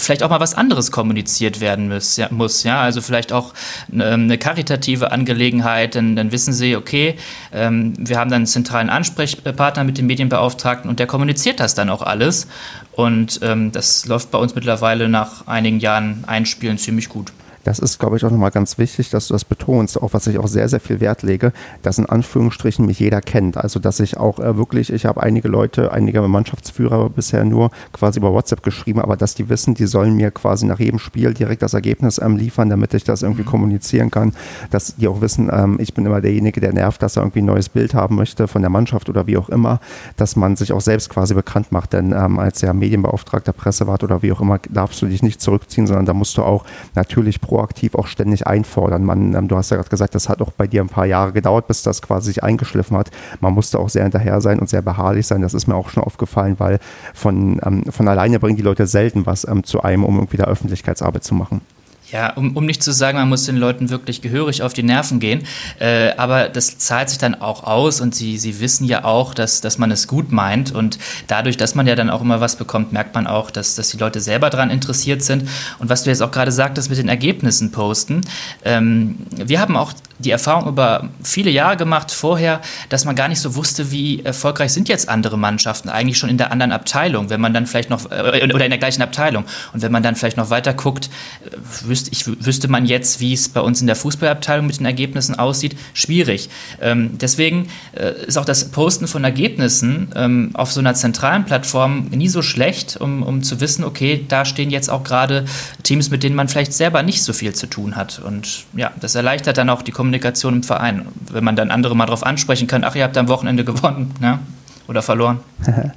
vielleicht auch mal was anderes kommuniziert werden muss. Ja, muss, ja? Also vielleicht auch ähm, eine karitative Angelegenheit, dann, dann wissen sie, okay, ähm, wir haben dann einen zentralen Ansprechpartner mit dem Medienbeauftragten und der kommuniziert das dann auch alles. Und ähm, das läuft bei uns mittlerweile nach einigen Jahren Einspielen ziemlich gut. Das ist, glaube ich, auch nochmal ganz wichtig, dass du das betonst, auch was ich auch sehr, sehr viel Wert lege, dass in Anführungsstrichen mich jeder kennt. Also, dass ich auch äh, wirklich, ich habe einige Leute, einige Mannschaftsführer bisher nur quasi über WhatsApp geschrieben, aber dass die wissen, die sollen mir quasi nach jedem Spiel direkt das Ergebnis ähm, liefern, damit ich das irgendwie mhm. kommunizieren kann, dass die auch wissen, ähm, ich bin immer derjenige, der nervt, dass er irgendwie ein neues Bild haben möchte von der Mannschaft oder wie auch immer, dass man sich auch selbst quasi bekannt macht, denn ähm, als ja Medienbeauftragter, Pressewart oder wie auch immer, darfst du dich nicht zurückziehen, sondern da musst du auch natürlich proaktiv auch ständig einfordern. Man, ähm, du hast ja gerade gesagt, das hat auch bei dir ein paar Jahre gedauert, bis das quasi sich eingeschliffen hat. Man musste auch sehr hinterher sein und sehr beharrlich sein. Das ist mir auch schon aufgefallen, weil von, ähm, von alleine bringen die Leute selten was ähm, zu einem, um irgendwie da Öffentlichkeitsarbeit zu machen. Ja, um, um nicht zu sagen, man muss den Leuten wirklich gehörig auf die Nerven gehen. Äh, aber das zahlt sich dann auch aus und sie, sie wissen ja auch, dass, dass man es gut meint. Und dadurch, dass man ja dann auch immer was bekommt, merkt man auch, dass, dass die Leute selber daran interessiert sind. Und was du jetzt auch gerade sagtest mit den Ergebnissen posten. Ähm, wir haben auch die Erfahrung über viele Jahre gemacht vorher, dass man gar nicht so wusste, wie erfolgreich sind jetzt andere Mannschaften eigentlich schon in der anderen Abteilung, wenn man dann vielleicht noch, äh, oder in der gleichen Abteilung. Und wenn man dann vielleicht noch weiter guckt, äh, wüsste, ich, wüsste man jetzt, wie es bei uns in der Fußballabteilung mit den Ergebnissen aussieht, schwierig. Ähm, deswegen äh, ist auch das Posten von Ergebnissen ähm, auf so einer zentralen Plattform nie so schlecht, um, um zu wissen, okay, da stehen jetzt auch gerade Teams, mit denen man vielleicht selber nicht so viel zu tun hat. Und ja, das erleichtert dann auch die Kommunikation Kommunikation im Verein. Wenn man dann andere mal darauf ansprechen kann, ach, ihr habt am Wochenende gewonnen ne? oder verloren. [laughs]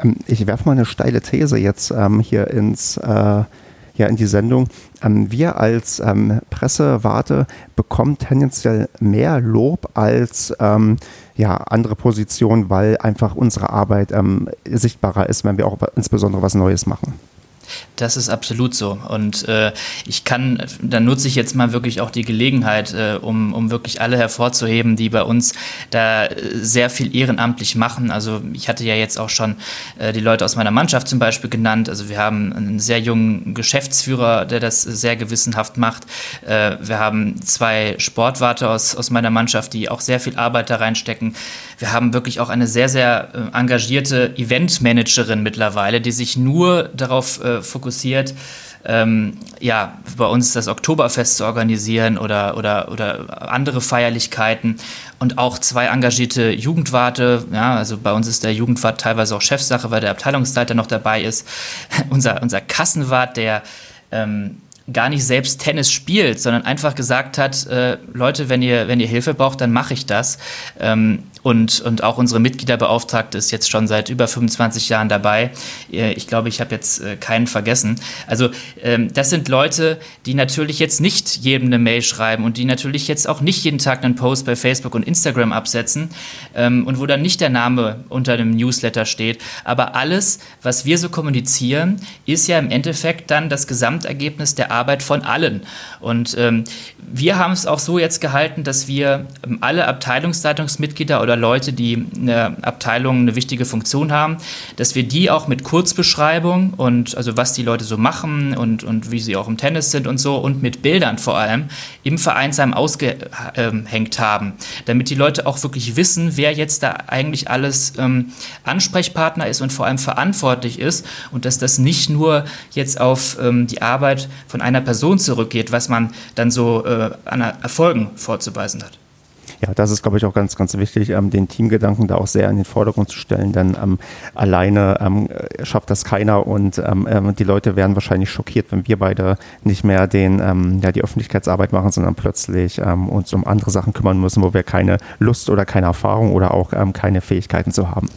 Ähm, ich werfe mal eine steile These jetzt ähm, hier ins äh, ja, in die Sendung. Ähm, wir als ähm, Pressewarte bekommen tendenziell mehr Lob als ähm, ja, andere Positionen, weil einfach unsere Arbeit ähm, sichtbarer ist, wenn wir auch insbesondere was Neues machen. Das ist absolut so. Und äh, ich kann, dann nutze ich jetzt mal wirklich auch die Gelegenheit, äh, um, um wirklich alle hervorzuheben, die bei uns da äh, sehr viel ehrenamtlich machen. Also ich hatte ja jetzt auch schon äh, die Leute aus meiner Mannschaft zum Beispiel genannt. Also wir haben einen sehr jungen Geschäftsführer, der das sehr gewissenhaft macht. Äh, wir haben zwei Sportwarte aus, aus meiner Mannschaft, die auch sehr viel Arbeit da reinstecken. Wir haben wirklich auch eine sehr, sehr äh, engagierte Eventmanagerin mittlerweile, die sich nur darauf äh, fokussiert, ähm, ja, bei uns das Oktoberfest zu organisieren oder, oder, oder andere Feierlichkeiten und auch zwei engagierte Jugendwarte. Ja, also bei uns ist der Jugendwart teilweise auch Chefsache, weil der Abteilungsleiter noch dabei ist. [laughs] unser, unser Kassenwart, der ähm, gar nicht selbst Tennis spielt, sondern einfach gesagt hat, äh, Leute, wenn ihr, wenn ihr Hilfe braucht, dann mache ich das. Ähm, und, und auch unsere Mitgliederbeauftragte ist jetzt schon seit über 25 Jahren dabei. Äh, ich glaube, ich habe jetzt äh, keinen vergessen. Also ähm, das sind Leute, die natürlich jetzt nicht jedem eine Mail schreiben und die natürlich jetzt auch nicht jeden Tag einen Post bei Facebook und Instagram absetzen ähm, und wo dann nicht der Name unter dem Newsletter steht. Aber alles, was wir so kommunizieren, ist ja im Endeffekt dann das Gesamtergebnis der Arbeit von allen. Und ähm, wir haben es auch so jetzt gehalten, dass wir alle Abteilungsleitungsmitglieder oder Leute, die in der Abteilung eine wichtige Funktion haben, dass wir die auch mit Kurzbeschreibung und also was die Leute so machen und, und wie sie auch im Tennis sind und so und mit Bildern vor allem im Vereinsheim ausgehängt haben, damit die Leute auch wirklich wissen, wer jetzt da eigentlich alles ähm, Ansprechpartner ist und vor allem verantwortlich ist und dass das nicht nur jetzt auf ähm, die Arbeit von einer Person zurückgeht, was man dann so äh, an Erfolgen vorzuweisen hat. Ja, das ist, glaube ich, auch ganz, ganz wichtig, ähm, den Teamgedanken da auch sehr in den Vordergrund zu stellen, denn ähm, alleine ähm, schafft das keiner und ähm, ähm, die Leute werden wahrscheinlich schockiert, wenn wir beide nicht mehr den, ähm, ja, die Öffentlichkeitsarbeit machen, sondern plötzlich uns um andere Sachen kümmern müssen, wo wir keine Lust oder keine Erfahrung oder auch keine Fähigkeiten zu haben.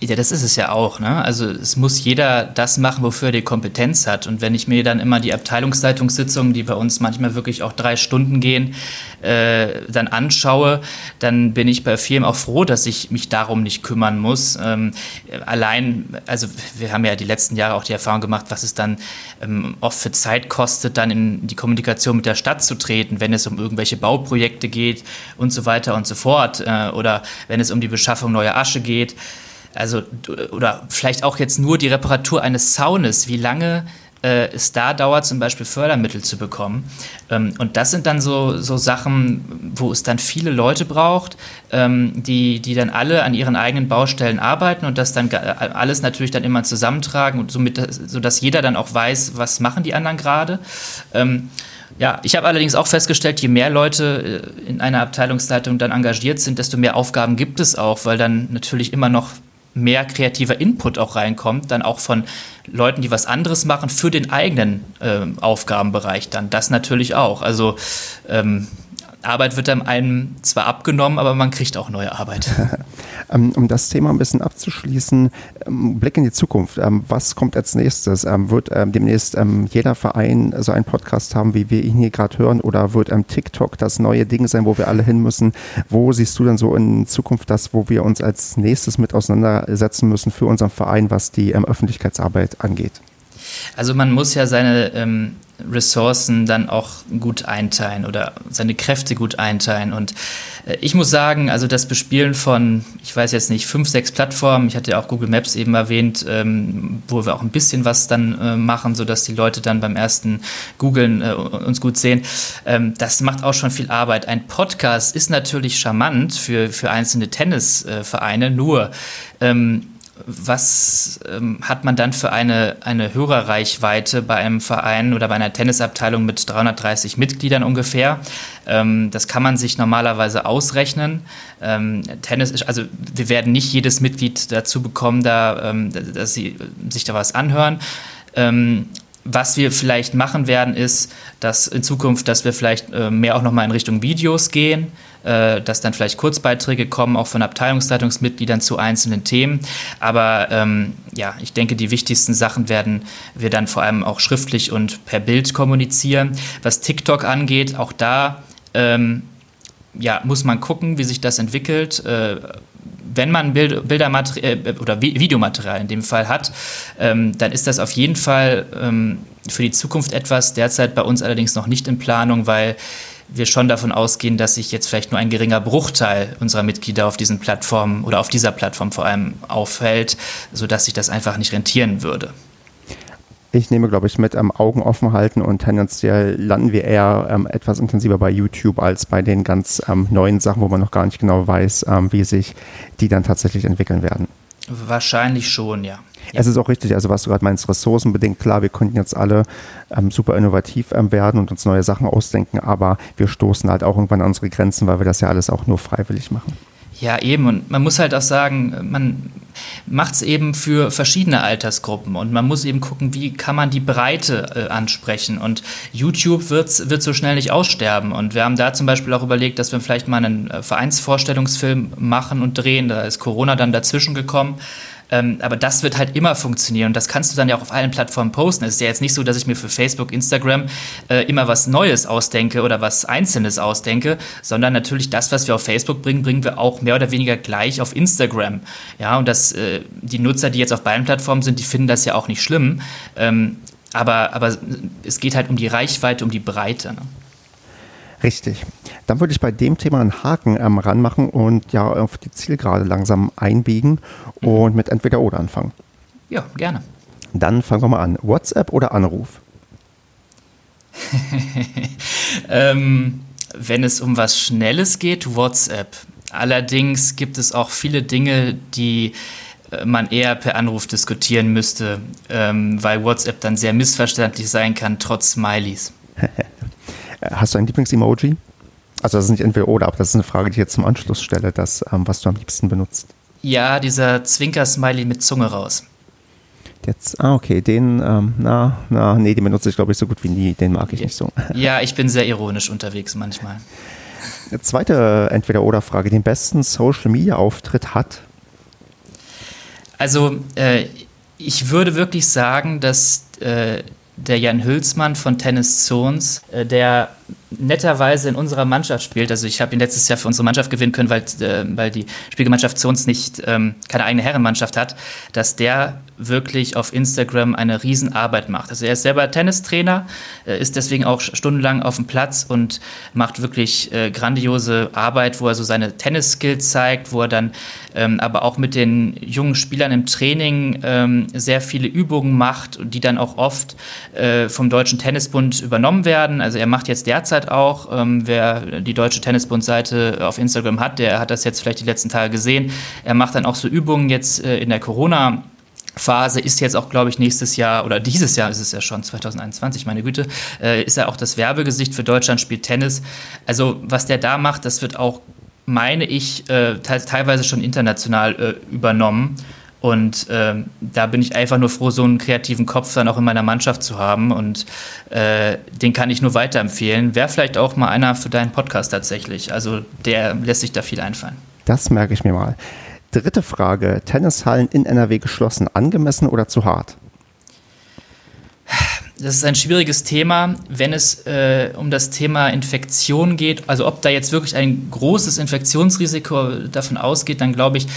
Ja, das ist es ja auch. Ne? Also es muss jeder das machen, wofür er die Kompetenz hat. Und wenn ich mir dann immer die Abteilungsleitungssitzungen, die bei uns manchmal wirklich auch drei Stunden gehen, äh, dann anschaue, dann bin ich bei vielen auch froh, dass ich mich darum nicht kümmern muss. Ähm, allein, also wir haben ja die letzten Jahre auch die Erfahrung gemacht, was es dann ähm, oft für Zeit kostet, dann in die Kommunikation mit der Stadt zu treten, wenn es um irgendwelche Bauprojekte geht und so weiter und so fort. Äh, oder wenn es um die Beschaffung neuer Asche geht. Also, oder vielleicht auch jetzt nur die Reparatur eines Zaunes, wie lange äh, es da dauert, zum Beispiel Fördermittel zu bekommen. Ähm, und das sind dann so, so Sachen, wo es dann viele Leute braucht, ähm, die, die dann alle an ihren eigenen Baustellen arbeiten und das dann alles natürlich dann immer zusammentragen und somit, sodass jeder dann auch weiß, was machen die anderen gerade. Ähm, ja, ich habe allerdings auch festgestellt, je mehr Leute äh, in einer Abteilungsleitung dann engagiert sind, desto mehr Aufgaben gibt es auch, weil dann natürlich immer noch mehr kreativer Input auch reinkommt, dann auch von Leuten, die was anderes machen für den eigenen äh, Aufgabenbereich dann. Das natürlich auch. Also ähm, Arbeit wird einem zwar abgenommen, aber man kriegt auch neue Arbeit. [laughs] Ähm, um das Thema ein bisschen abzuschließen, ähm, Blick in die Zukunft. Ähm, was kommt als nächstes? Wird demnächst jeder Verein so einen Podcast haben, wie wir ihn hier gerade hören, oder wird TikTok das neue Ding sein, wo wir alle hin müssen? Wo siehst du dann so in Zukunft das, wo wir uns als nächstes mit auseinandersetzen müssen für unseren Verein, was die Öffentlichkeitsarbeit angeht? Also man muss ja seine ähm, Ressourcen dann auch gut einteilen oder seine Kräfte gut einteilen. Und äh, ich muss sagen, also das Bespielen von, ich weiß jetzt nicht, fünf, sechs Plattformen, ich hatte ja auch Google Maps eben erwähnt, ähm, wo wir auch ein bisschen was dann äh, machen, sodass die Leute dann beim ersten Googlen äh, uns gut sehen. Ähm, das macht auch schon viel Arbeit. Ein Podcast ist natürlich charmant für, für einzelne Tennisvereine, nur ähm, was ähm, hat man dann für eine, eine Hörerreichweite bei einem Verein oder bei einer Tennisabteilung mit 330 Mitgliedern ungefähr? Ähm, das kann man sich normalerweise ausrechnen. Ähm, Tennis ist, also wir werden nicht jedes Mitglied dazu bekommen, da, ähm, dass sie sich da was anhören. Ähm, was wir vielleicht machen werden, ist, dass in Zukunft, dass wir vielleicht äh, mehr auch nochmal in Richtung Videos gehen, äh, dass dann vielleicht Kurzbeiträge kommen, auch von Abteilungsleitungsmitgliedern zu einzelnen Themen. Aber ähm, ja, ich denke, die wichtigsten Sachen werden wir dann vor allem auch schriftlich und per Bild kommunizieren. Was TikTok angeht, auch da ähm, ja, muss man gucken, wie sich das entwickelt. Äh, wenn man Bild, Bildermaterial äh, oder Videomaterial in dem Fall hat, ähm, dann ist das auf jeden Fall ähm, für die Zukunft etwas, derzeit bei uns allerdings noch nicht in Planung, weil wir schon davon ausgehen, dass sich jetzt vielleicht nur ein geringer Bruchteil unserer Mitglieder auf diesen Plattformen oder auf dieser Plattform vor allem aufhält, sodass sich das einfach nicht rentieren würde. Ich nehme, glaube ich, mit ähm, Augen offen halten und tendenziell landen wir eher ähm, etwas intensiver bei YouTube als bei den ganz ähm, neuen Sachen, wo man noch gar nicht genau weiß, ähm, wie sich die dann tatsächlich entwickeln werden. Wahrscheinlich schon, ja. Es ist auch richtig, also was du gerade meinst, ressourcenbedingt, klar, wir könnten jetzt alle ähm, super innovativ ähm, werden und uns neue Sachen ausdenken, aber wir stoßen halt auch irgendwann an unsere Grenzen, weil wir das ja alles auch nur freiwillig machen. Ja, eben. Und man muss halt auch sagen, man macht es eben für verschiedene Altersgruppen und man muss eben gucken, wie kann man die Breite äh, ansprechen. Und YouTube wird, wird so schnell nicht aussterben. Und wir haben da zum Beispiel auch überlegt, dass wir vielleicht mal einen äh, Vereinsvorstellungsfilm machen und drehen. Da ist Corona dann dazwischen gekommen. Ähm, aber das wird halt immer funktionieren und das kannst du dann ja auch auf allen Plattformen posten. Es ist ja jetzt nicht so, dass ich mir für Facebook, Instagram äh, immer was Neues ausdenke oder was Einzelnes ausdenke, sondern natürlich das, was wir auf Facebook bringen, bringen wir auch mehr oder weniger gleich auf Instagram. Ja, und das, äh, die Nutzer, die jetzt auf beiden Plattformen sind, die finden das ja auch nicht schlimm. Ähm, aber, aber es geht halt um die Reichweite, um die Breite. Ne? Richtig. Dann würde ich bei dem Thema einen Haken ähm, ranmachen und ja auf die Zielgerade langsam einbiegen mhm. und mit entweder oder anfangen. Ja, gerne. Dann fangen wir mal an. WhatsApp oder Anruf? [laughs] ähm, wenn es um was Schnelles geht, WhatsApp. Allerdings gibt es auch viele Dinge, die äh, man eher per Anruf diskutieren müsste, ähm, weil WhatsApp dann sehr missverständlich sein kann, trotz Smileys. [laughs] Hast du ein Lieblings-Emoji? Also das ist nicht entweder oder, aber das ist eine Frage, die ich jetzt zum Anschluss stelle, das, ähm, was du am liebsten benutzt. Ja, dieser Zwinker-Smiley mit Zunge raus. Jetzt, ah, okay, den, ähm, na, na, nee, den benutze ich, glaube ich, so gut wie nie, den mag ich ja. nicht so. [laughs] Ja, ich bin sehr ironisch unterwegs manchmal. Zweite Entweder-Oder-Frage, den besten Social-Media-Auftritt hat Also äh, ich würde wirklich sagen, dass äh, der Jan Hülsmann von Tennis Zones, äh, der netterweise in unserer Mannschaft spielt. Also ich habe ihn letztes Jahr für unsere Mannschaft gewinnen können, weil, äh, weil die Spielgemeinschaft Zons nicht ähm, keine eigene Herrenmannschaft hat, dass der wirklich auf Instagram eine Riesenarbeit macht. Also er ist selber Tennistrainer, äh, ist deswegen auch stundenlang auf dem Platz und macht wirklich äh, grandiose Arbeit, wo er so seine Tennis-Skills zeigt, wo er dann ähm, aber auch mit den jungen Spielern im Training ähm, sehr viele Übungen macht, die dann auch oft äh, vom Deutschen Tennisbund übernommen werden. Also er macht jetzt derzeit auch, ähm, wer die Deutsche Tennisbund-Seite auf Instagram hat, der hat das jetzt vielleicht die letzten Tage gesehen. Er macht dann auch so Übungen jetzt äh, in der Corona- Phase ist jetzt auch, glaube ich, nächstes Jahr oder dieses Jahr ist es ja schon, 2021, meine Güte, äh, ist er auch das Werbegesicht für Deutschland spielt Tennis. Also was der da macht, das wird auch, meine ich, äh, te teilweise schon international äh, übernommen. Und ähm, da bin ich einfach nur froh, so einen kreativen Kopf dann auch in meiner Mannschaft zu haben. Und äh, den kann ich nur weiterempfehlen. Wäre vielleicht auch mal einer für deinen Podcast tatsächlich. Also der lässt sich da viel einfallen. Das merke ich mir mal. Dritte Frage: Tennishallen in NRW geschlossen, angemessen oder zu hart? Das ist ein schwieriges Thema, wenn es äh, um das Thema Infektion geht. Also ob da jetzt wirklich ein großes Infektionsrisiko davon ausgeht, dann glaube ich,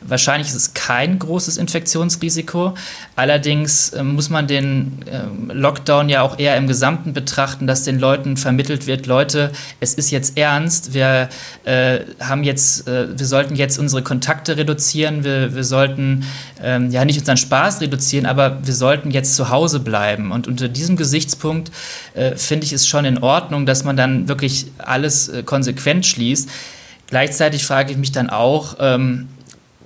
wahrscheinlich ist es kein großes Infektionsrisiko. Allerdings äh, muss man den äh, Lockdown ja auch eher im Gesamten betrachten, dass den Leuten vermittelt wird, Leute, es ist jetzt ernst, wir äh, haben jetzt, äh, wir sollten jetzt unsere Kontakte reduzieren, wir, wir sollten ähm, ja nicht unseren Spaß reduzieren, aber wir sollten jetzt zu Hause bleiben. Und unter diesem Gesichtspunkt äh, finde ich es schon in Ordnung, dass man dann wirklich alles äh, konsequent schließt. Gleichzeitig frage ich mich dann auch, ähm,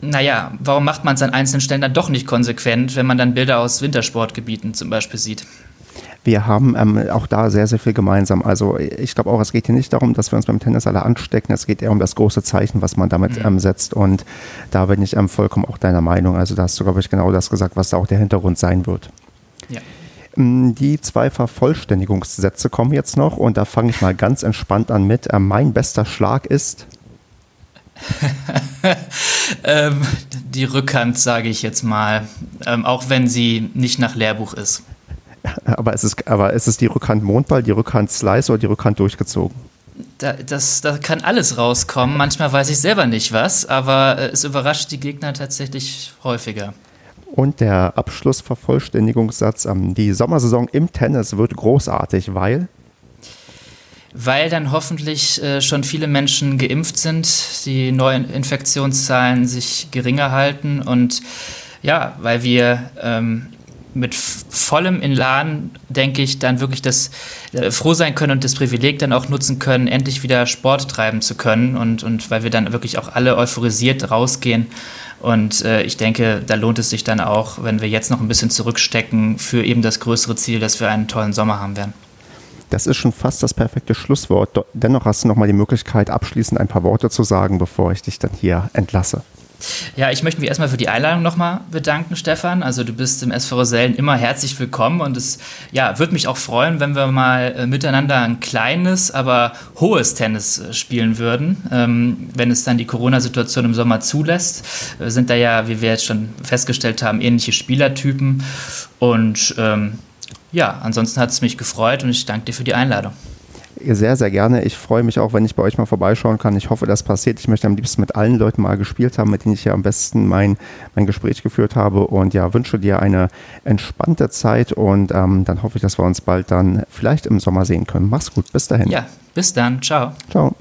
naja, warum macht man es an einzelnen Stellen dann doch nicht konsequent, wenn man dann Bilder aus Wintersportgebieten zum Beispiel sieht? Wir haben ähm, auch da sehr, sehr viel gemeinsam. Also ich glaube auch, es geht hier nicht darum, dass wir uns beim Tennis alle anstecken. Es geht eher um das große Zeichen, was man damit mhm. ähm, setzt. Und da bin ich ähm, vollkommen auch deiner Meinung. Also da hast du, glaube ich, genau das gesagt, was da auch der Hintergrund sein wird. Ja. Ähm, die zwei Vervollständigungssätze kommen jetzt noch und da fange ich mal ganz entspannt an mit. Äh, mein bester Schlag ist. [laughs] ähm, die Rückhand, sage ich jetzt mal, ähm, auch wenn sie nicht nach Lehrbuch ist. [laughs] Aber ist es, ist es die Rückhand Mondball, die Rückhand Slice oder die Rückhand durchgezogen? Da, das, da kann alles rauskommen. Manchmal weiß ich selber nicht was, aber äh, es überrascht die Gegner tatsächlich häufiger. Und der Abschlussvervollständigungssatz, ähm, die Sommersaison im Tennis wird großartig, weil? Weil dann hoffentlich äh, schon viele Menschen geimpft sind, die neuen Infektionszahlen sich geringer halten und ja, weil wir ähm, mit vollem Elan, denke ich, dann wirklich das äh, froh sein können und das Privileg dann auch nutzen können, endlich wieder Sport treiben zu können und, und weil wir dann wirklich auch alle euphorisiert rausgehen und äh, ich denke, da lohnt es sich dann auch, wenn wir jetzt noch ein bisschen zurückstecken für eben das größere Ziel, dass wir einen tollen Sommer haben werden. Das ist schon fast das perfekte Schlusswort. Dennoch hast du noch mal die Möglichkeit, abschließend ein paar Worte zu sagen, bevor ich dich dann hier entlasse. Ja, ich möchte mich erstmal für die Einladung nochmal bedanken, Stefan. Also du bist im SV Rosellen immer herzlich willkommen und es ja, würde mich auch freuen, wenn wir mal äh, miteinander ein kleines, aber hohes Tennis äh, spielen würden, ähm, wenn es dann die Corona-Situation im Sommer zulässt. Wir sind da ja, wie wir jetzt schon festgestellt haben, ähnliche Spielertypen und ähm, ja, ansonsten hat es mich gefreut und ich danke dir für die Einladung sehr, sehr gerne. Ich freue mich auch, wenn ich bei euch mal vorbeischauen kann. Ich hoffe, das passiert. Ich möchte am liebsten mit allen Leuten mal gespielt haben, mit denen ich ja am besten mein, mein Gespräch geführt habe. Und ja, wünsche dir eine entspannte Zeit und ähm, dann hoffe ich, dass wir uns bald dann vielleicht im Sommer sehen können. Mach's gut. Bis dahin. Ja, bis dann. Ciao. Ciao.